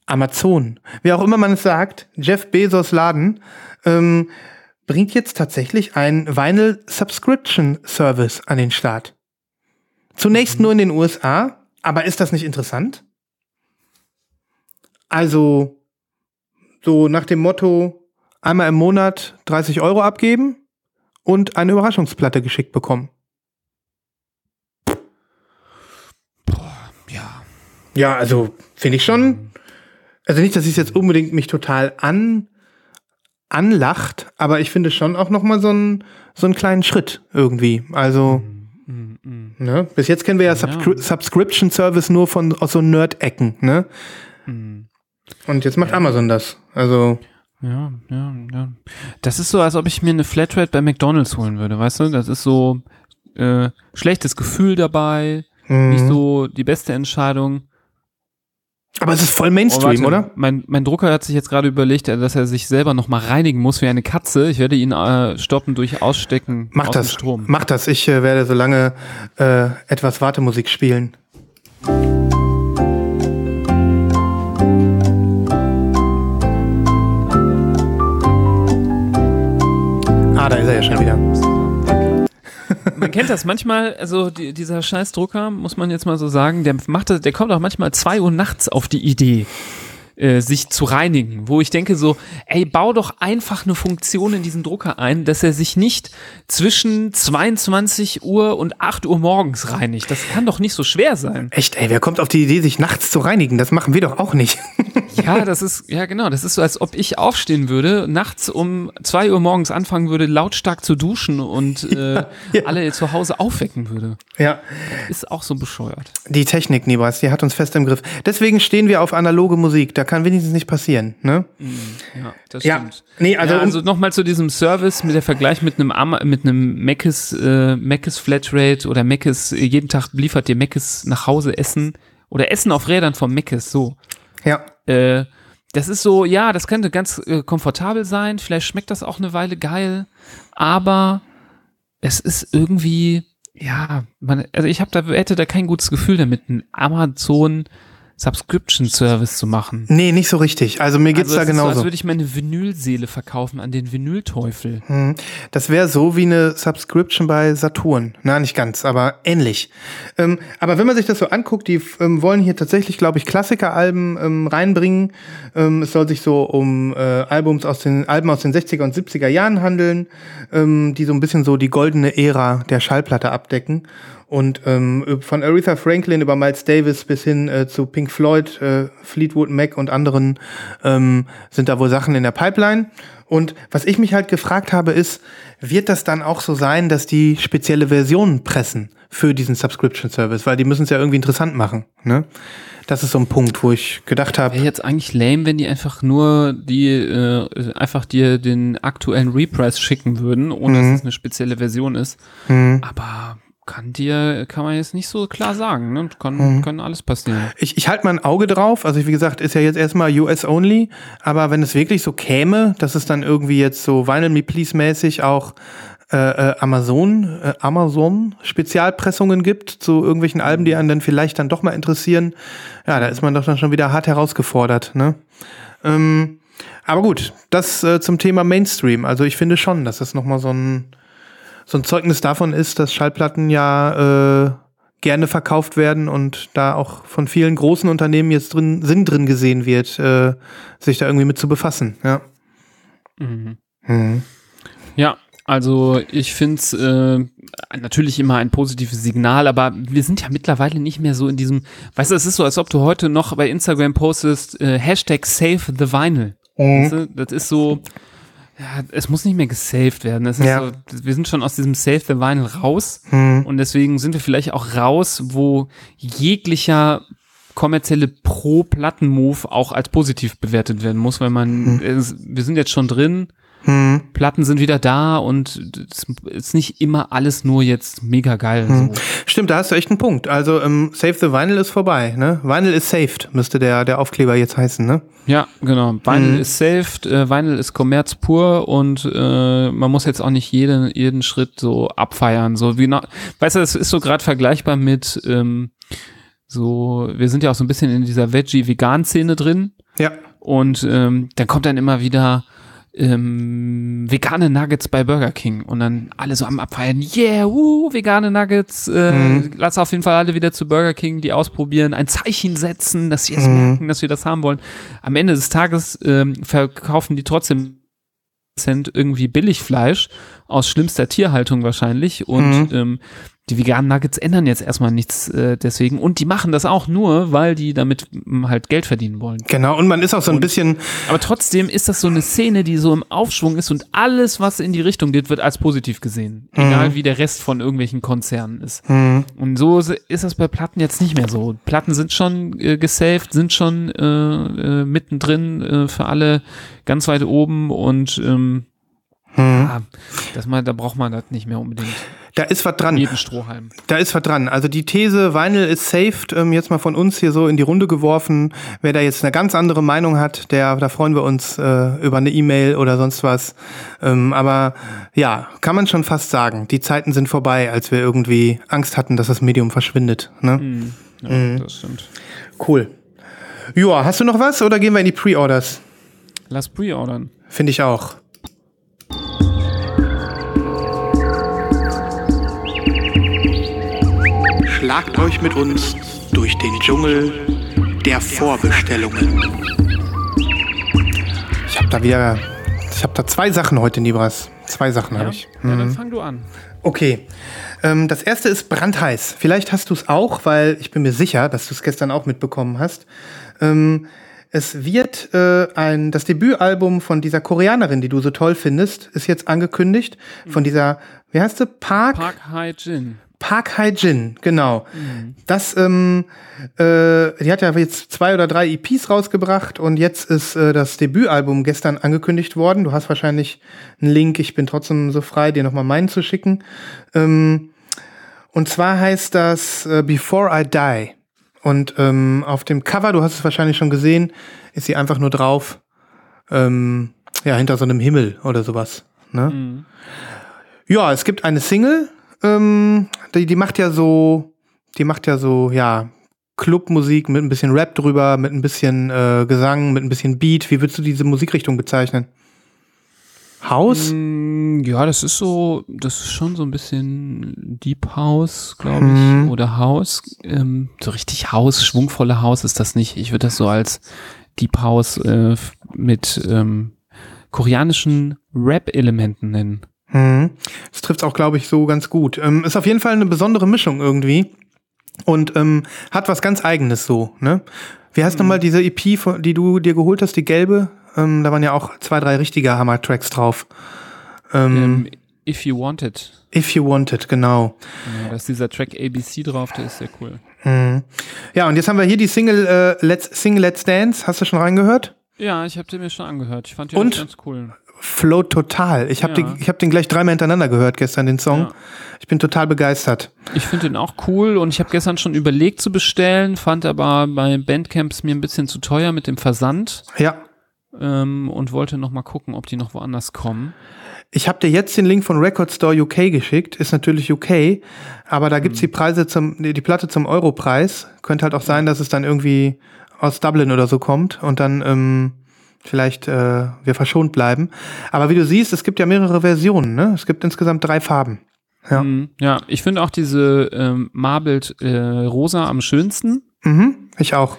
Amazon, wie auch immer man es sagt, Jeff Bezos Laden, ähm, bringt jetzt tatsächlich einen Vinyl Subscription Service an den Start. Zunächst nur in den USA, aber ist das nicht interessant? Also, so nach dem Motto, einmal im Monat 30 Euro abgeben und eine Überraschungsplatte geschickt bekommen. Ja, Ja, also finde ich schon. Also nicht, dass ich jetzt unbedingt mich total an anlacht, aber ich finde schon auch noch mal so einen so einen kleinen Schritt irgendwie. Also ne? bis jetzt kennen wir ja, Subscri Subscription Service nur von aus so Nerd-Ecken, ne? Und jetzt macht Amazon das. Also ja, ja, ja. Das ist so, als ob ich mir eine Flatrate bei McDonalds holen würde, weißt du? Das ist so äh, schlechtes Gefühl dabei, nicht so die beste Entscheidung. Aber es ist voll Oh, Mainstream, warte, oder? Mein, mein Drucker hat sich jetzt gerade überlegt, äh, dass er sich selber nochmal reinigen muss wie eine Katze. Ich werde ihn äh, stoppen durch Ausstecken Mach aus das. Strom. Mach das. Ich äh, werde so lange äh, etwas Wartemusik spielen. Ah, da ist er ja schon wieder. Man kennt das manchmal, also die, dieser scheiß Drucker, muss man jetzt mal so sagen, der macht das, der kommt auch manchmal zwei Uhr nachts auf die Idee, äh, sich zu reinigen, wo ich denke so, ey, bau doch einfach eine Funktion in diesen Drucker ein, dass er sich nicht zwischen 22 Uhr und 8 Uhr morgens reinigt. Das kann doch nicht so schwer sein. Echt, ey, wer kommt auf die Idee, sich nachts zu reinigen? Das machen wir doch auch nicht. Ja, das ist, ja genau, das ist so, als ob ich aufstehen würde, nachts um 2 Uhr morgens anfangen würde, lautstark zu duschen und äh, ja. alle zu Hause aufwecken würde. ja, Ist auch so bescheuert. die Technik, Nibras, die hat uns fest im Griff. Deswegen stehen wir auf analoge Musik. Da kann wenigstens nicht passieren, ne? Ja, das Ja, stimmt. nee, also ja, also nochmal zu diesem Service mit der Vergleich mit einem Ama mit einem Mc's, äh, Mc's Flatrate oder Mc's, jeden Tag liefert dir Mc's nach Hause Essen oder Essen auf Rädern von Mc's, so. Ja. Äh, das ist so, ja, das könnte ganz äh, komfortabel sein, vielleicht schmeckt das auch eine Weile geil, aber es ist irgendwie, ja, man, also ich habe da, hätte da kein gutes Gefühl damit, einen Amazon Subscription Service zu machen. Nee, nicht so richtig. Also mir geht's also da ist so, genauso. als würde ich meine Vinylseele verkaufen an den Vinylteufel. Hm. Das wäre so wie eine Subscription bei Saturn. Na, nicht ganz, aber ähnlich. Ähm, aber wenn man sich das so anguckt, die ähm, wollen hier tatsächlich, glaube ich, Klassikeralben ähm, reinbringen. Ähm, es soll sich so um äh, Albums aus den Alben aus den 60er und 70er Jahren handeln, ähm, die so ein bisschen so die goldene Ära der Schallplatte abdecken. Und ähm, von Aretha Franklin über Miles Davis bis hin äh, zu Pink Floyd, äh, Fleetwood Mac und anderen ähm, sind da wohl Sachen in der Pipeline. Und was ich mich halt gefragt habe, ist, wird das dann auch so sein, dass die spezielle Versionen pressen für diesen Subscription Service? Weil die müssen es ja irgendwie interessant machen. Ne? Das ist so ein Punkt, wo ich gedacht habe, Wäre jetzt eigentlich lame, wenn die einfach nur die äh, einfach dir den aktuellen Reprice schicken würden, ohne Mhm. dass es eine spezielle Version ist. Aber kann dir, kann man jetzt nicht so klar sagen, ne? Kann, Mhm. kann alles passieren. Ich, ich halte mal ein Auge drauf. Also wie gesagt, ist ja jetzt erstmal US-only. Aber wenn es wirklich so käme, dass es dann irgendwie jetzt so Vinyl Me Please mäßig auch äh, äh, Amazon, äh, Amazon Spezialpressungen gibt zu irgendwelchen Alben, die einen dann vielleicht dann doch mal interessieren. Ja, da ist man doch dann schon wieder hart herausgefordert. Ne? Ähm, aber gut, das äh, zum Thema Mainstream. Also ich finde schon, dass das nochmal so ein, so ein Zeugnis davon ist, dass Schallplatten ja äh, gerne verkauft werden und da auch von vielen großen Unternehmen jetzt drin Sinn drin gesehen wird, äh, sich da irgendwie mit zu befassen. Ja. Mhm. Mhm. Ja, also ich finde es äh, natürlich immer ein positives Signal, aber wir sind ja mittlerweile nicht mehr so in diesem, weißt du, es ist so, als ob du heute noch bei Instagram postest, äh, Hashtag Save the Vinyl. Weißt du? Das ist so, ja, es muss nicht mehr gesaved werden. Ja. so, wir sind schon aus diesem Save the Vinyl raus Mhm. und deswegen sind wir vielleicht auch raus, wo jeglicher kommerzielle Pro-Platten-Move auch als positiv bewertet werden muss, weil man, es, wir sind jetzt schon drin, Mhm. Platten sind wieder da und es ist nicht immer alles nur jetzt mega geil. So. Stimmt, da hast du echt einen Punkt. Also ähm, Save the Vinyl ist vorbei. Ne? Vinyl is saved, müsste der, der Aufkleber jetzt heißen. Ne? Ja, genau. Vinyl Mhm. ist saved, äh, Vinyl ist Kommerz pur und äh, man muss jetzt auch nicht jeden, jeden Schritt so abfeiern. So wie na, weißt du, es ist so gerade vergleichbar mit ähm, so, wir sind ja auch so ein bisschen in dieser Veggie-Vegan-Szene drin. Ja. Und ähm, dann kommt dann immer wieder ähm, vegane Nuggets bei Burger King und dann alle so am Abfeiern, yeah, uh, vegane Nuggets, äh, Mhm. lass auf jeden Fall alle wieder zu Burger King, die ausprobieren, ein Zeichen setzen, dass sie jetzt Mhm. merken, dass wir das haben wollen. Am Ende des Tages ähm, verkaufen die trotzdem Cent irgendwie Billigfleisch aus schlimmster Tierhaltung wahrscheinlich und Mhm. ähm, die veganen Nuggets ändern jetzt erstmal nichts äh, deswegen und die machen das auch nur, weil die damit m, halt Geld verdienen wollen. Genau, und man ist auch so ein Und- bisschen, Aber trotzdem ist das so eine Szene, die so im Aufschwung ist und alles, was in die Richtung geht, wird als positiv gesehen. Egal wie der Rest von irgendwelchen Konzernen ist. hm, Und so ist das bei Platten jetzt nicht mehr so. Platten sind schon äh, gesaved, sind schon äh, äh, mittendrin äh, für alle ganz weit oben und ähm, hm, ja, das mal, da braucht man das nicht mehr unbedingt. Da ist was dran. Jeden Strohhalm. Da ist was dran. Also die These, Vinyl ist saved, ähm, jetzt mal von uns hier so in die Runde geworfen. Wer da jetzt eine ganz andere Meinung hat, der, da freuen wir uns äh, über eine E-Mail oder sonst was. Ähm, aber ja, kann man schon fast sagen, die Zeiten sind vorbei, als wir irgendwie Angst hatten, dass das Medium verschwindet. Ne? Mhm. Ja, das stimmt. Cool. Joa, hast du noch was oder gehen wir in die Pre-Orders? Lass pre-ordern. Finde ich auch. Schlagt euch mit uns durch den Dschungel der Vorbestellungen. Ich habe da wieder, ich habe da zwei Sachen heute, Nibras. Zwei Sachen Ja, habe ich. ja dann fang du an. Okay. Ähm, das erste ist brandheiß. Vielleicht hast du es auch, weil ich bin mir sicher, dass du es gestern auch mitbekommen hast. Ähm, es wird äh, ein, das Debütalbum von dieser Koreanerin, die du so toll findest, ist jetzt angekündigt. Von dieser, wie heißt sie? Park? Park High Gin. Park Hae-jin, genau. Das, ähm, äh, die hat ja jetzt zwei oder drei EPs rausgebracht und jetzt ist äh, das Debütalbum gestern angekündigt worden. Du hast wahrscheinlich einen Link, ich bin trotzdem so frei, dir nochmal meinen zu schicken. Ähm, und zwar heißt das äh, Before I Die. Und ähm, auf dem Cover, du hast es wahrscheinlich schon gesehen, ist sie einfach nur drauf, ähm, ja, hinter so einem Himmel oder sowas. Ne? Ja, es gibt eine Single, ähm, die, die macht ja so, die macht ja so, ja, Clubmusik mit ein bisschen Rap drüber, mit ein bisschen äh, Gesang, mit ein bisschen Beat. Wie würdest du diese Musikrichtung bezeichnen? House? Mm, Ja, das ist so, das ist schon so ein bisschen Deep House, glaube ich, Mhm. oder House. Ähm, so richtig House, schwungvolle House ist das nicht. Ich würde das so als Deep House äh, mit ähm, koreanischen Rap-Elementen nennen. Mhm. Das trifft auch, glaube ich, so ganz gut. Ähm, ist auf jeden Fall eine besondere Mischung irgendwie und ähm, hat was ganz Eigenes so. Ne? Wie heißt nochmal diese EP, die du dir geholt hast, die gelbe? Ähm, da waren ja auch zwei, drei richtige Hammer-Tracks drauf. Ähm, Ähm, If You Want It. If You Want It, genau. Ja, da ist dieser Track ABC drauf, der ist sehr cool. Mhm. Ja, und jetzt haben wir hier die Single äh, Let's Single Let's Dance. Hast du schon reingehört? Ja, ich habe den mir schon angehört. Ich fand den Und? ganz cool. Flow total. Ich habe Ja. ich hab den gleich dreimal hintereinander gehört gestern, den Song. Ja. Ich bin total begeistert. Ich finde den auch cool und ich habe gestern schon überlegt zu bestellen, fand aber bei Bandcamps mir ein bisschen zu teuer mit dem Versand. Ja. ähm, und wollte noch mal gucken, ob die noch woanders kommen. Ich habe dir jetzt den Link von Record Store UK geschickt. Ist natürlich UK, aber da gibt's die Preise zum, die die Platte zum Europreis. Könnte halt auch sein, dass es dann irgendwie aus Dublin oder so kommt und dann ähm, vielleicht äh, wir verschont bleiben. Aber wie du siehst, es gibt ja mehrere Versionen. Ne? Es gibt insgesamt drei Farben. Ja. Mhm. ja ich finde auch diese ähm, Marbled äh, Rosa am schönsten. Mhm, ich auch.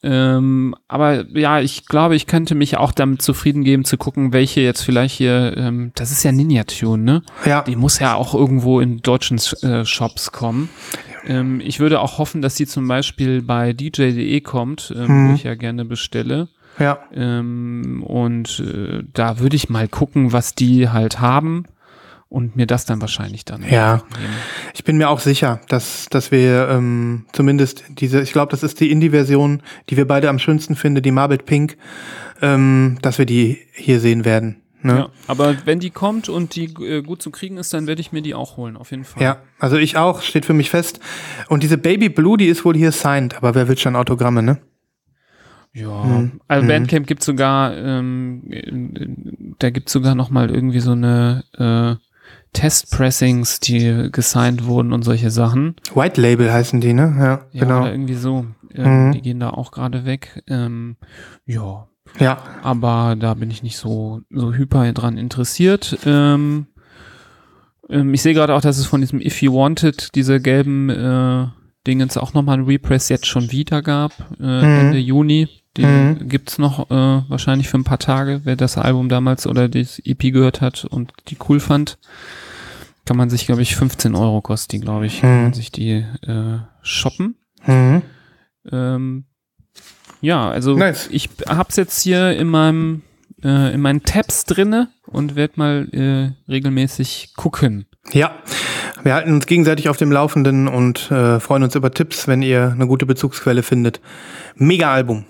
Ähm, aber ja, ich glaube, ich könnte mich auch damit zufrieden geben zu gucken, welche jetzt vielleicht hier, ähm, das ist ja Ninja Tune, ne? Ja. Die muss ja auch irgendwo in deutschen äh, Shops kommen. Ähm, ich würde auch hoffen, dass die zum Beispiel bei DJ.de kommt, ähm, Hm. wo ich ja gerne bestelle. Ja. Ähm, und äh, da würde ich mal gucken, was die halt haben und mir das dann wahrscheinlich dann Ja. nehmen. Ich bin mir auch sicher, dass, dass wir ähm, zumindest diese, ich glaube, das ist die Indie-Version, die wir beide am schönsten finden, die Marbled Pink, ähm, dass wir die hier sehen werden. Ne? Ja, aber wenn die kommt und die äh, gut zu kriegen ist, dann werde ich mir die auch holen, auf jeden Fall. Ja, also ich auch, steht für mich fest. Und diese Baby Blue, die ist wohl hier signed, aber wer will schon Autogramme, ne? Ja, Mhm. also Mhm. Bandcamp gibt sogar, ähm, äh, da gibt sogar noch mal irgendwie so eine äh, Testpressings, die gesigned wurden und solche Sachen. White Label heißen die, ne? Ja, Ja, genau. irgendwie so. Ähm, Mhm. Die gehen da auch gerade weg. Ähm, ja, Ja, aber da bin ich nicht so, so hyper dran interessiert. Ähm, ähm, ich sehe gerade auch, dass es von diesem If You Wanted, diese gelben äh, Dingens auch nochmal ein Repress jetzt schon wieder gab, äh, Ende Juni. Den Mhm. gibt's noch äh, wahrscheinlich für ein paar Tage, wer das Album damals oder das EP gehört hat und die cool fand. Kann man sich, glaube ich, 15 Euro kosten die, glaube ich, kann man sich die äh, shoppen. mhm. Ähm, ja, also Nice. ich hab's jetzt hier in meinem äh, in meinen Tabs drinne und werde mal äh, regelmäßig gucken. ja. Wir halten uns gegenseitig auf dem Laufenden und äh, freuen uns über Tipps, wenn ihr eine gute Bezugsquelle findet. Mega Album.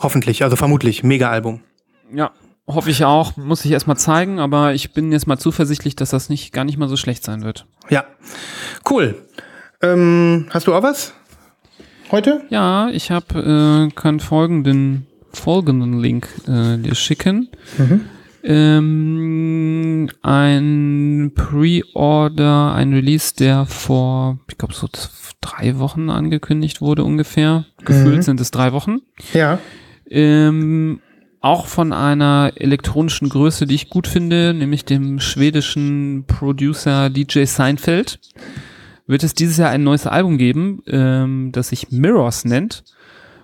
Hoffentlich, also vermutlich, mega Album. Ja, hoffe ich auch. Muss ich erstmal zeigen, aber ich bin jetzt mal zuversichtlich, dass das nicht gar nicht mal so schlecht sein wird. Ja. Cool. Ähm, hast du auch was? Heute? Ja, ich habe äh, kann folgenden folgenden Link äh, dir schicken. Ähm, ein Pre-Order, ein Release, der vor, ich glaube, so drei Wochen angekündigt wurde ungefähr. Gefühlt Mhm. sind es drei Wochen. Ja. Ähm, auch von einer elektronischen Größe, die ich gut finde, nämlich dem schwedischen Producer DJ Seinfeld, wird es dieses Jahr ein neues Album geben, ähm, das sich Mirrors nennt.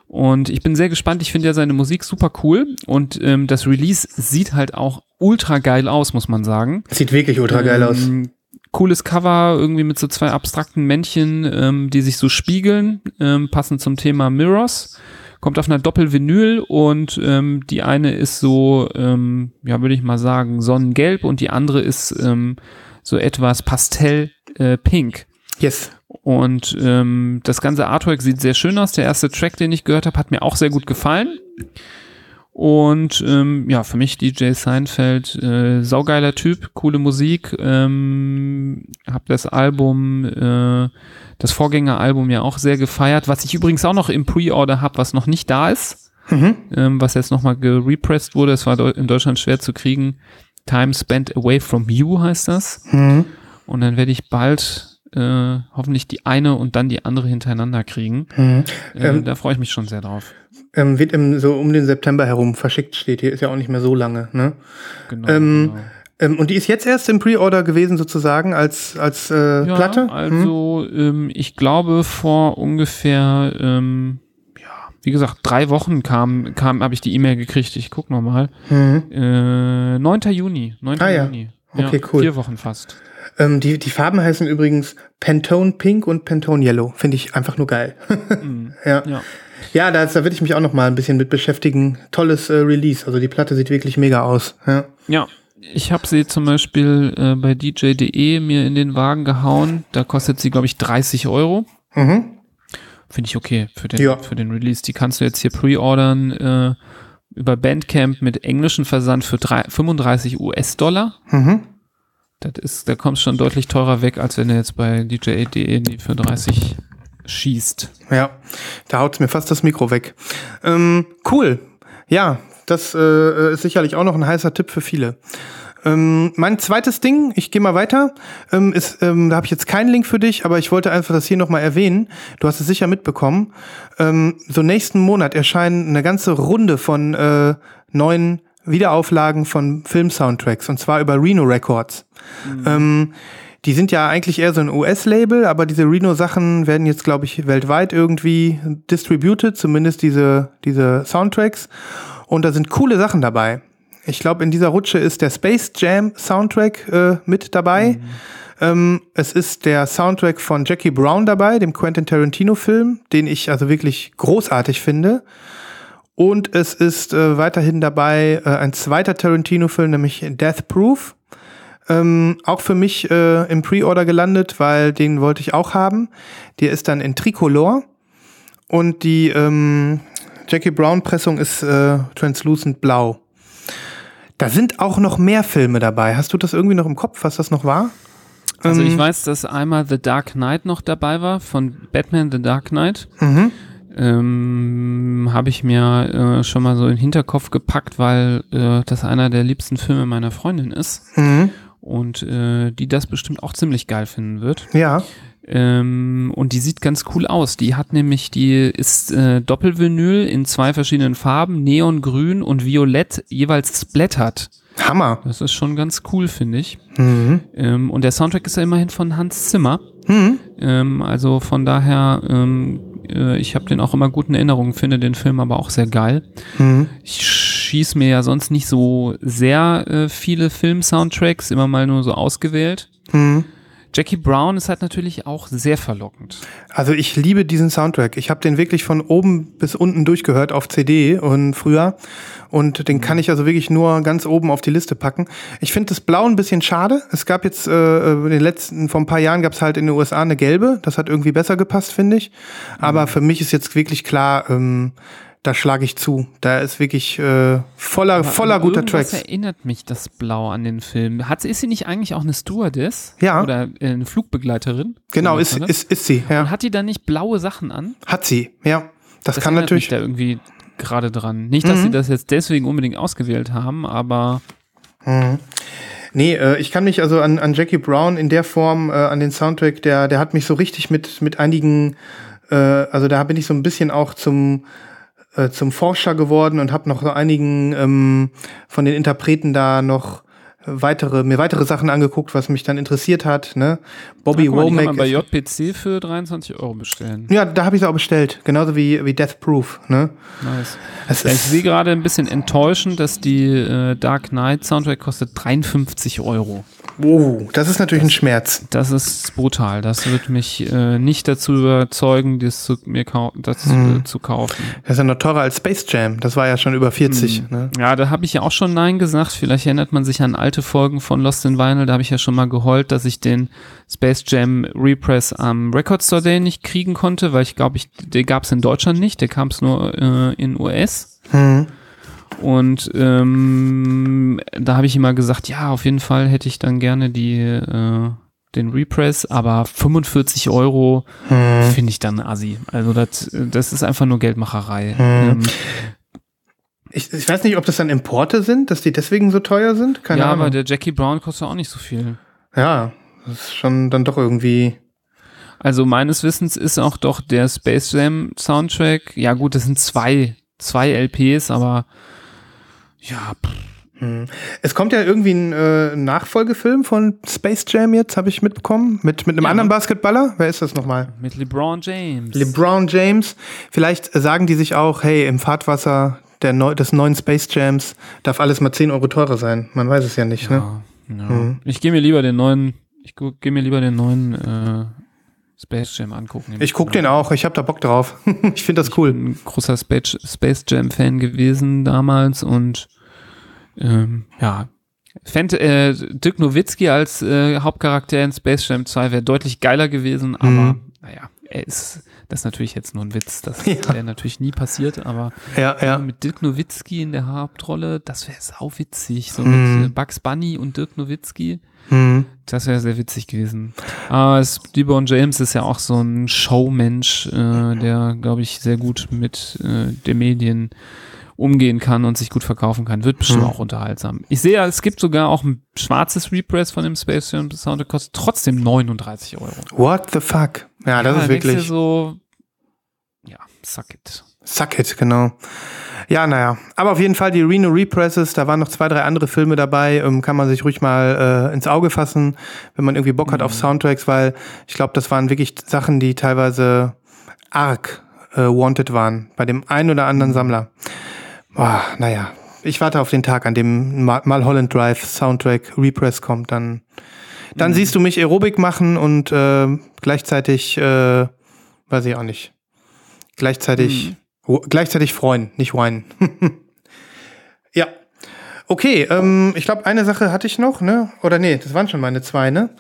Und ich bin sehr gespannt. Ich finde ja seine Musik super cool. Und ähm, das Release sieht halt auch ultra geil aus, muss man sagen. Sieht wirklich ultra geil aus. Ähm, Cooles Cover, irgendwie mit so zwei abstrakten Männchen, ähm, die sich so spiegeln, ähm, passend zum Thema Mirrors. Kommt auf einer Doppel-Vinyl und ähm, die eine ist so, ähm, ja, würde ich mal sagen, sonnengelb und die andere ist ähm, so etwas pastell-pink. Yes. Und ähm, das ganze Artwork sieht sehr schön aus. Der erste Track, den ich gehört habe, hat mir auch sehr gut gefallen. Und ähm, ja, für mich DJ Seinfeld, äh, saugeiler Typ, coole Musik. Ähm, hab das Album, äh, das Vorgängeralbum ja auch sehr gefeiert. Was ich übrigens auch noch im Pre-Order habe, was noch nicht da ist, Mhm. ähm, was jetzt nochmal gerepressed wurde. Es war in Deutschland schwer zu kriegen. Time Spent Away from You heißt das. Mhm. Und dann werde ich bald äh, hoffentlich die eine und dann die andere hintereinander kriegen. Mhm. Äh, Ähm, da freue ich mich schon sehr drauf. Ähm, wird im, so um den September herum verschickt, steht hier. Ist ja auch nicht mehr so lange. Ne? Genau. ähm, genau. Ähm, und die ist jetzt erst im Pre-Order gewesen, sozusagen, als, als äh, Ja, Platte? Hm? also ähm, ich glaube vor ungefähr, ähm, ja, wie gesagt, drei Wochen kam, kam habe ich die E-Mail gekriegt. Ich guck noch mal. Mhm. Äh, 9. Juni. 9. Ah, ja. Juni. Okay, cool. Vier Wochen fast. Ähm, die, die Farben heißen übrigens Pantone Pink und Pantone Yellow. Finde ich einfach nur geil. Mhm. ja. Ja. Ja, da, da würde ich mich auch noch mal ein bisschen mit beschäftigen. Tolles äh, Release. Also die Platte sieht wirklich mega aus. Ja. Ja, ich habe sie zum Beispiel äh, bei DJ.de mir in den Wagen gehauen. Da kostet sie, glaube ich, 30 Euro. Mhm. Finde ich okay für den, Ja. für den Release. Die kannst du jetzt hier pre-ordern äh, über Bandcamp mit englischen Versand für drei, 35 US-Dollar. Mhm. Das ist, da kommst schon deutlich teurer weg, als wenn du jetzt bei DJ.de die für 30 schießt. Ja, da haut's mir fast das Mikro weg. Ähm, cool. Ja, das äh, ist sicherlich auch noch ein heißer Tipp für viele. Ähm, mein zweites Ding, ich gehe mal weiter, ähm, ist, ähm, da habe ich jetzt keinen Link für dich, aber ich wollte einfach das hier nochmal erwähnen. Du hast es sicher mitbekommen. Ähm, so nächsten Monat erscheinen eine ganze Runde von äh, neuen Wiederauflagen von Film-Soundtracks und zwar über Reno Records. Ähm, die sind ja eigentlich eher so ein US-Label, aber diese Reno-Sachen werden jetzt, glaube ich, weltweit irgendwie distributed, zumindest diese, diese Soundtracks. Und da sind coole Sachen dabei. Ich glaube, in dieser Rutsche ist der Space Jam Soundtrack äh, mit dabei. Ähm, es ist der Soundtrack von Jackie Brown dabei, dem Quentin Tarantino-Film, den ich also wirklich großartig finde. Und es ist äh, weiterhin dabei äh, ein zweiter Tarantino-Film, nämlich Death Proof. Ähm, auch für mich äh, im Pre-Order gelandet, weil den wollte ich auch haben. Der ist dann in Tricolor. Und die ähm, Jackie Brown-Pressung ist äh, translucent blau. Da sind auch noch mehr Filme dabei. Hast du das irgendwie noch im Kopf, was das noch war? Also ich Ähm, weiß, dass einmal The Dark Knight noch dabei war, von Batman The Dark Knight. Mhm. Ähm, Habe ich mir äh, schon mal so in den Hinterkopf gepackt, weil äh, das einer der liebsten Filme meiner Freundin ist Mhm. und äh, die das bestimmt auch ziemlich geil finden wird. Ja. Ähm, und die sieht ganz cool aus. Die hat nämlich, die ist äh, Doppelvinyl in zwei verschiedenen Farben, Neongrün und Violett, jeweils splattert. Hammer. Das ist schon ganz cool, finde ich. Mhm. Ähm, und der Soundtrack ist ja immerhin von Hans Zimmer. Mhm. Ähm, also von daher, ähm, äh, ich habe den auch immer guten Erinnerungen, finde den Film aber auch sehr geil. Mhm. Ich schieß mir ja sonst nicht so sehr äh, viele Film-Soundtracks, immer mal nur so ausgewählt. Mhm. Jackie Brown ist halt natürlich auch sehr verlockend. Also ich liebe diesen Soundtrack. Ich habe den wirklich von oben bis unten durchgehört auf CD und früher. Und den kann ich also wirklich nur ganz oben auf die Liste packen. Ich finde das Blau ein bisschen schade. Es gab jetzt äh, in den letzten, vor ein paar Jahren gab es halt in den USA eine gelbe. Das hat irgendwie besser gepasst, finde ich. Aber für mich ist jetzt wirklich klar, ähm, da schlage ich zu. Da ist wirklich äh, voller, voller Aber guter irgendwas Tracks. erinnert mich das Blau an den Film. Hat, ist sie nicht eigentlich auch eine Stewardess? Ja. Oder äh, eine Flugbegleiterin? Genau, ist, ist, ist sie. Und Ja. hat die dann nicht blaue Sachen an? Hat sie, ja. Das, Das kann natürlich. mich da irgendwie gerade dran. Nicht, dass Mhm. sie das jetzt deswegen unbedingt ausgewählt haben, aber Nee, äh, ich kann mich also an, an Jackie Brown in der Form, äh, an den Soundtrack, der, der hat mich so richtig mit, mit einigen, äh, also da bin ich so ein bisschen auch zum, äh, zum Forscher geworden und habe noch so einigen ähm, von den Interpreten da noch weitere, mir weitere Sachen angeguckt, was mich dann interessiert hat. Ne? Bobby mal, die kann Womack. man bei JPC für 23 Euro bestellen. ja, da habe ich es auch bestellt, genauso wie, wie Death Proof. Ne? Nice. Es Ja, ich sehe gerade ein bisschen enttäuschend, dass die äh, Dark Knight Soundtrack kostet 53 Euro. Wow, das ist natürlich ein Schmerz. Das ist brutal. Das wird mich äh, nicht dazu überzeugen, das zu, mir das äh, zu kaufen. Das ist ja noch teurer als Space Jam. Das war ja schon über 40. Ne? Ja, da habe ich ja auch schon Nein gesagt. Vielleicht erinnert man sich an alte Folgen von Lost in Vinyl. Da habe ich ja schon mal geheult, dass ich den Space Jam Repress am Record Store Day nicht kriegen konnte, weil ich glaube, ich, der gab es in Deutschland nicht. Der kam es nur äh, in US. Hm. Und ähm, da habe ich immer gesagt, ja, auf jeden Fall hätte ich dann gerne die äh, den Repress, aber 45 Euro Hm. finde ich dann assi. Also das, das ist einfach nur Geldmacherei. Ähm, Ich, ich weiß nicht, ob das dann Importe sind, dass die deswegen so teuer sind. Keine ja, Ahnung. aber der Jackie Brown kostet auch nicht so viel. ja, das ist schon dann doch irgendwie. Also meines Wissens ist auch doch der Space Jam Soundtrack, ja gut, das sind zwei, zwei LPs, aber ja, pff, Hm. Es kommt ja irgendwie ein äh, Nachfolgefilm von Space Jam jetzt, habe ich mitbekommen. Mit, mit einem Ja. anderen Basketballer. Wer ist das nochmal? mit LeBron James. LeBron James. Vielleicht sagen die sich auch, hey, im Fahrtwasser der neu, des neuen Space Jams darf alles mal 10 Euro teurer sein. Man weiß es ja nicht, ne? ja, ja. Mhm. Ich gehe mir lieber den neuen, ich gehe mir lieber den neuen äh, Space Jam angucken. Ich guck den auch, ich habe da Bock drauf. ich finde das cool. ein großer Space, Space Jam Fan gewesen damals und ähm, ja. Fänd, äh, Dirk Nowitzki als äh, Hauptcharakter in Space Jam 2 wäre deutlich geiler gewesen, aber Mhm. naja, er ist, das ist natürlich jetzt nur ein Witz, das Ja. wäre natürlich nie passiert, aber Ja, ja. mit Dirk Nowitzki in der Hauptrolle, das wäre sau witzig, so Mhm. mit äh, Bugs Bunny und Dirk Nowitzki, Hm. das wäre sehr witzig gewesen. Aber es, LeBron James ist ja auch so ein Showmensch, äh, der, glaube ich, sehr gut mit äh, den Medien umgehen kann und sich gut verkaufen kann. Wird bestimmt Hm. auch unterhaltsam. Ich sehe ja, es gibt sogar auch ein schwarzes Repress von dem Space Jam Soundtrack, kostet trotzdem 39 Euro. What the fuck? Ja, das Ja, ist wirklich. so, ja, suck it. Suck it, genau. Ja, naja. Aber auf jeden Fall die Reno Represses, da waren noch zwei, drei andere Filme dabei, ähm, kann man sich ruhig mal äh, ins Auge fassen, wenn man irgendwie Bock hat auf Soundtracks, weil ich glaube, das waren wirklich Sachen, die teilweise arg äh, wanted waren bei dem einen oder anderen Sammler. Boah, naja. Ich warte auf den Tag, an dem Ma- Mulholland Drive Soundtrack Repress kommt, dann dann siehst du mich Aerobik machen und äh, gleichzeitig, äh, weiß ich auch nicht, gleichzeitig, wo- gleichzeitig freuen, nicht weinen. ja. Okay, ähm, ich glaube, eine Sache hatte ich noch, ne? Oder nee, das waren schon meine zwei, ne?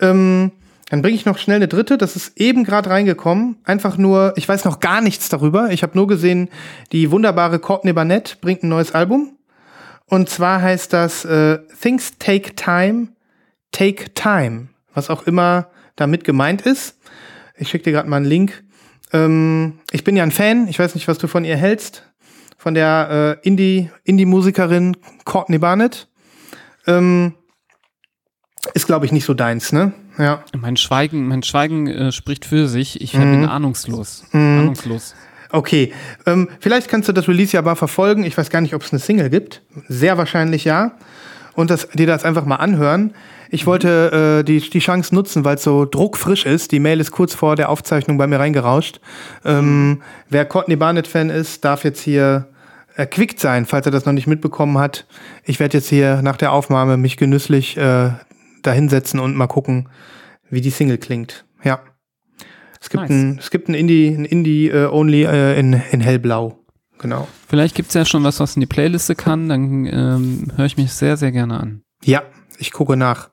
Ähm, dann bringe ich noch schnell eine dritte. Das ist eben gerade reingekommen. Einfach nur, ich weiß noch gar nichts darüber. Ich habe nur gesehen, die wunderbare Courtney Barnett bringt ein neues Album. Und zwar heißt das äh, Things Take Time, Take Time. Was auch immer damit gemeint ist. Ich schicke dir gerade mal einen Link. Ähm, ich bin ja ein Fan. Ich weiß nicht, was du von ihr hältst. Von der äh, Indie- Indie-Musikerin Courtney Barnett. Ähm, ist, glaube ich, nicht so deins, ne? Ja. Mein Schweigen, mein Schweigen äh, spricht für sich. Ich Mhm. bin ahnungslos. Ahnungslos. Okay, ähm, vielleicht kannst du das Release ja mal verfolgen. Ich weiß gar nicht, ob es eine Single gibt. Sehr wahrscheinlich ja. Und das, dir das einfach mal anhören. Ich wollte äh, die, die Chance nutzen, weil es so druckfrisch ist. Die Mail ist kurz vor der Aufzeichnung bei mir reingerauscht. Ähm, wer Courtney Barnett-Fan ist, darf jetzt hier erquickt sein, falls er das noch nicht mitbekommen hat. Ich werde jetzt hier nach der Aufnahme mich genüsslich äh, dahinsetzen und mal gucken, wie die Single klingt. Ja. Es gibt Nice. ein, es gibt ein Indie, ein Indie äh, Only äh, in, in hellblau. Genau. Vielleicht gibt's ja schon was, was in die Playliste kann. Dann ähm, höre ich mich sehr, sehr gerne an. Ja, ich gucke nach.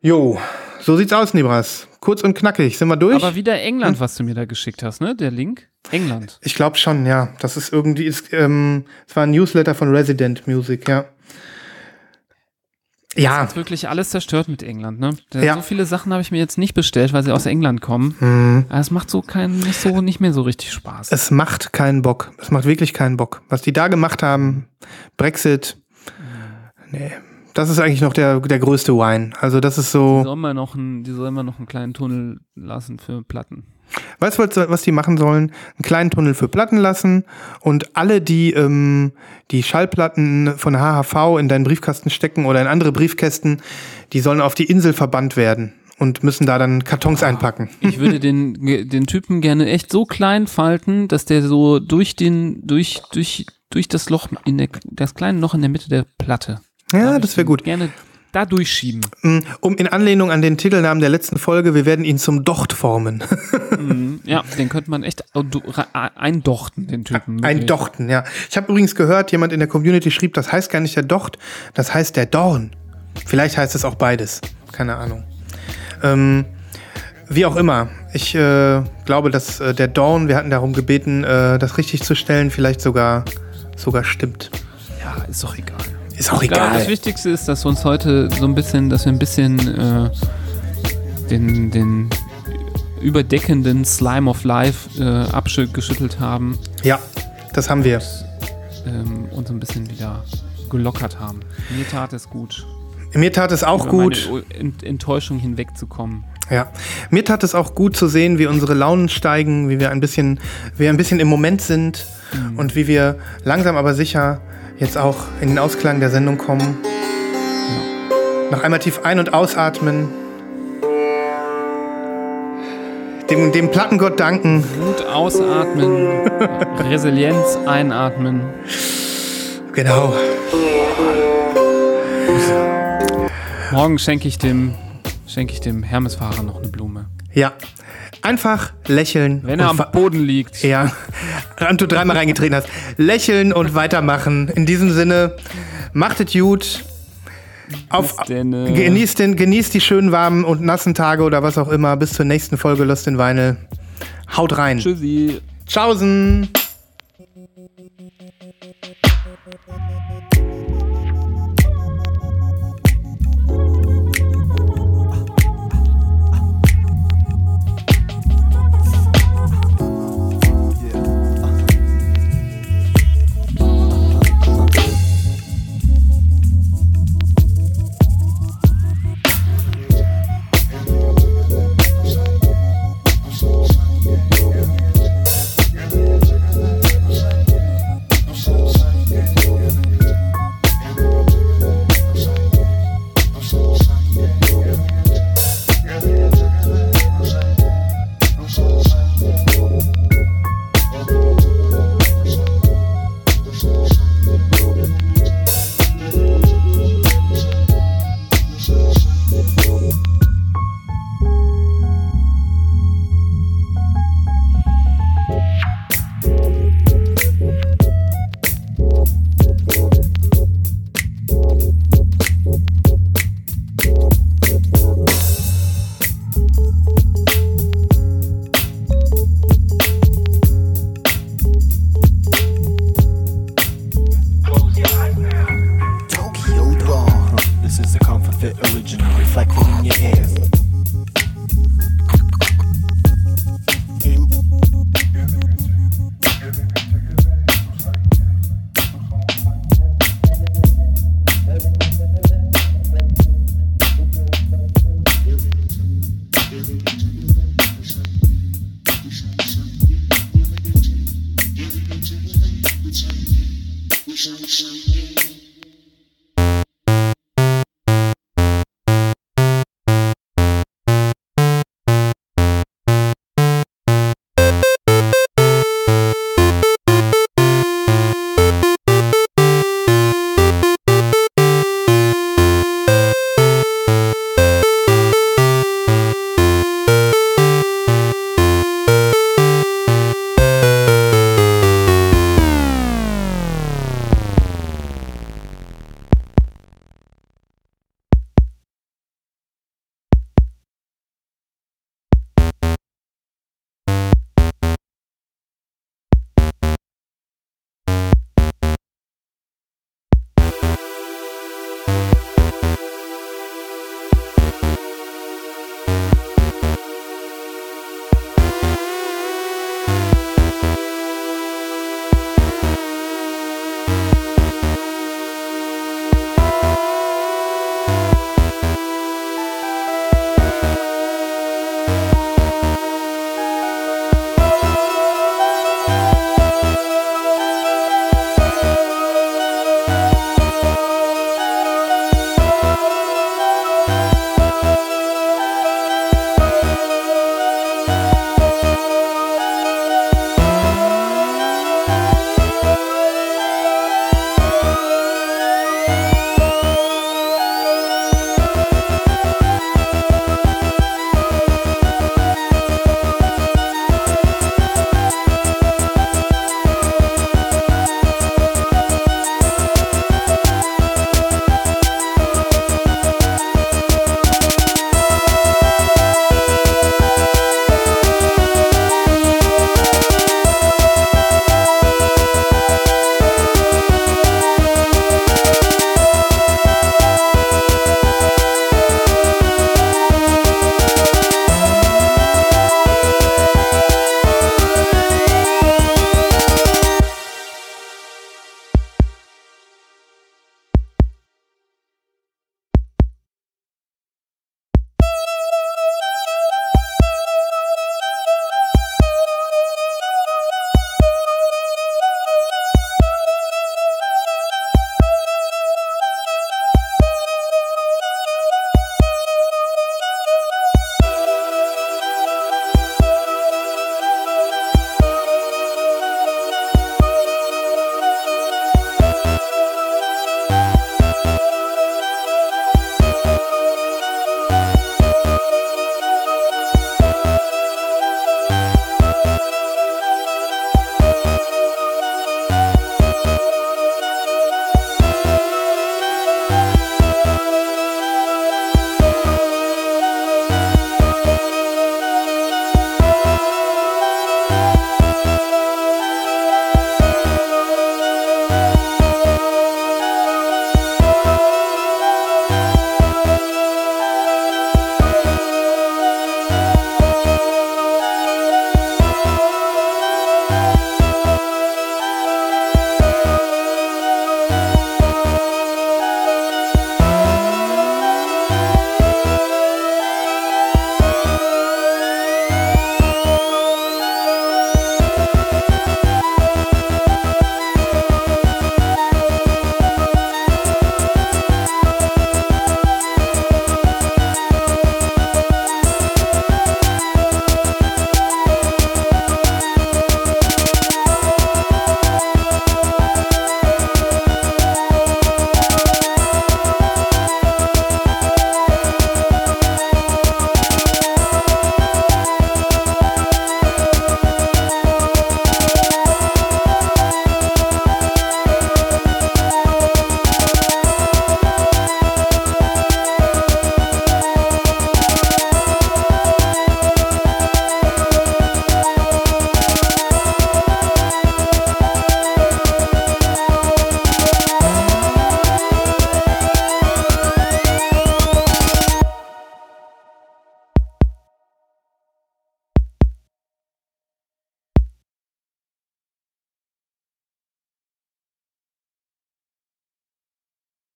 Jo, so sieht's aus, Nibras. Kurz und knackig. Sind wir durch? Aber wieder Hm? England, was du mir da geschickt hast, ne? Der Link? England. ich glaube schon, ja. Das ist irgendwie, ist, ähm, es war ein Newsletter von Resident Music, ja. Ja. Hat wirklich alles zerstört mit England, ne? Ja. So viele Sachen habe ich mir jetzt nicht bestellt, weil sie aus England kommen. Hm. Aber es macht so keinen, nicht so, nicht mehr so richtig Spaß. Es macht keinen Bock. Es macht wirklich keinen Bock. Was die da gemacht haben, Brexit, nee. Das ist eigentlich noch der, der größte Wine. Also das ist Die so. sollen mal noch einen, die sollen mal noch einen kleinen Tunnel lassen für Platten. Weißt du, was, die machen sollen? Einen kleinen Tunnel für Platten lassen und alle, die ähm, die Schallplatten von HHV in deinen Briefkasten stecken oder in andere Briefkästen, die sollen auf die Insel verbannt werden und müssen da dann Kartons einpacken. Ich würde den, den Typen gerne echt so klein falten, dass der so durch den, durch, durch, durch das Loch in der, das kleine Loch in der Mitte der Platte. Ja, das wäre gut. Gerne da durchschieben. Mm, Um in Anlehnung an den Titelnamen der letzten Folge, wir werden ihn zum Docht formen. Mhm. Ja, den könnte man echt eindochten, den Typen. Ein Wirklich. Dochten, ja. Ich habe übrigens gehört, jemand in der Community schrieb, das heißt gar nicht der Docht, das heißt der Dorn. Vielleicht heißt es auch beides. Keine Ahnung. Ähm, wie auch immer. Ich äh, glaube, dass äh, der Dorn, wir hatten darum gebeten, äh, das richtig zu stellen, vielleicht sogar, sogar stimmt. Ja, ist doch egal. Ist auch glaube, das egal. Wichtigste ist, dass wir uns heute so ein bisschen, dass wir ein bisschen äh, den, den überdeckenden Slime of Life äh, abgeschüttelt haben Ja, das haben wir. ähm, und so ein bisschen wieder gelockert haben. Mir tat es gut. Mir tat es auch gut. Enttäuschung hinwegzukommen. Ja, mir tat es auch gut zu sehen, wie unsere Launen steigen, wie wir ein bisschen, wir ein bisschen im Moment sind und wie wir langsam aber sicher jetzt auch in den Ausklang der Sendung kommen. Noch einmal tief ein- und ausatmen. Dem, dem Plattengott danken. Wut ausatmen, Resilienz einatmen. Genau. Morgen schenke ich dem, schenke ich dem Hermesfahrer noch eine Blume. Ja. Einfach lächeln. Wenn er am Boden liegt. Ja, und du dreimal reingetreten hast. Lächeln und weitermachen. In diesem Sinne, macht es gut. Auf, denn, äh, genießt, den, genießt die schönen warmen und nassen Tage oder was auch immer. Bis zur nächsten Folge Lost in Vinyl. Haut rein. Tschüssi. Tschaußen.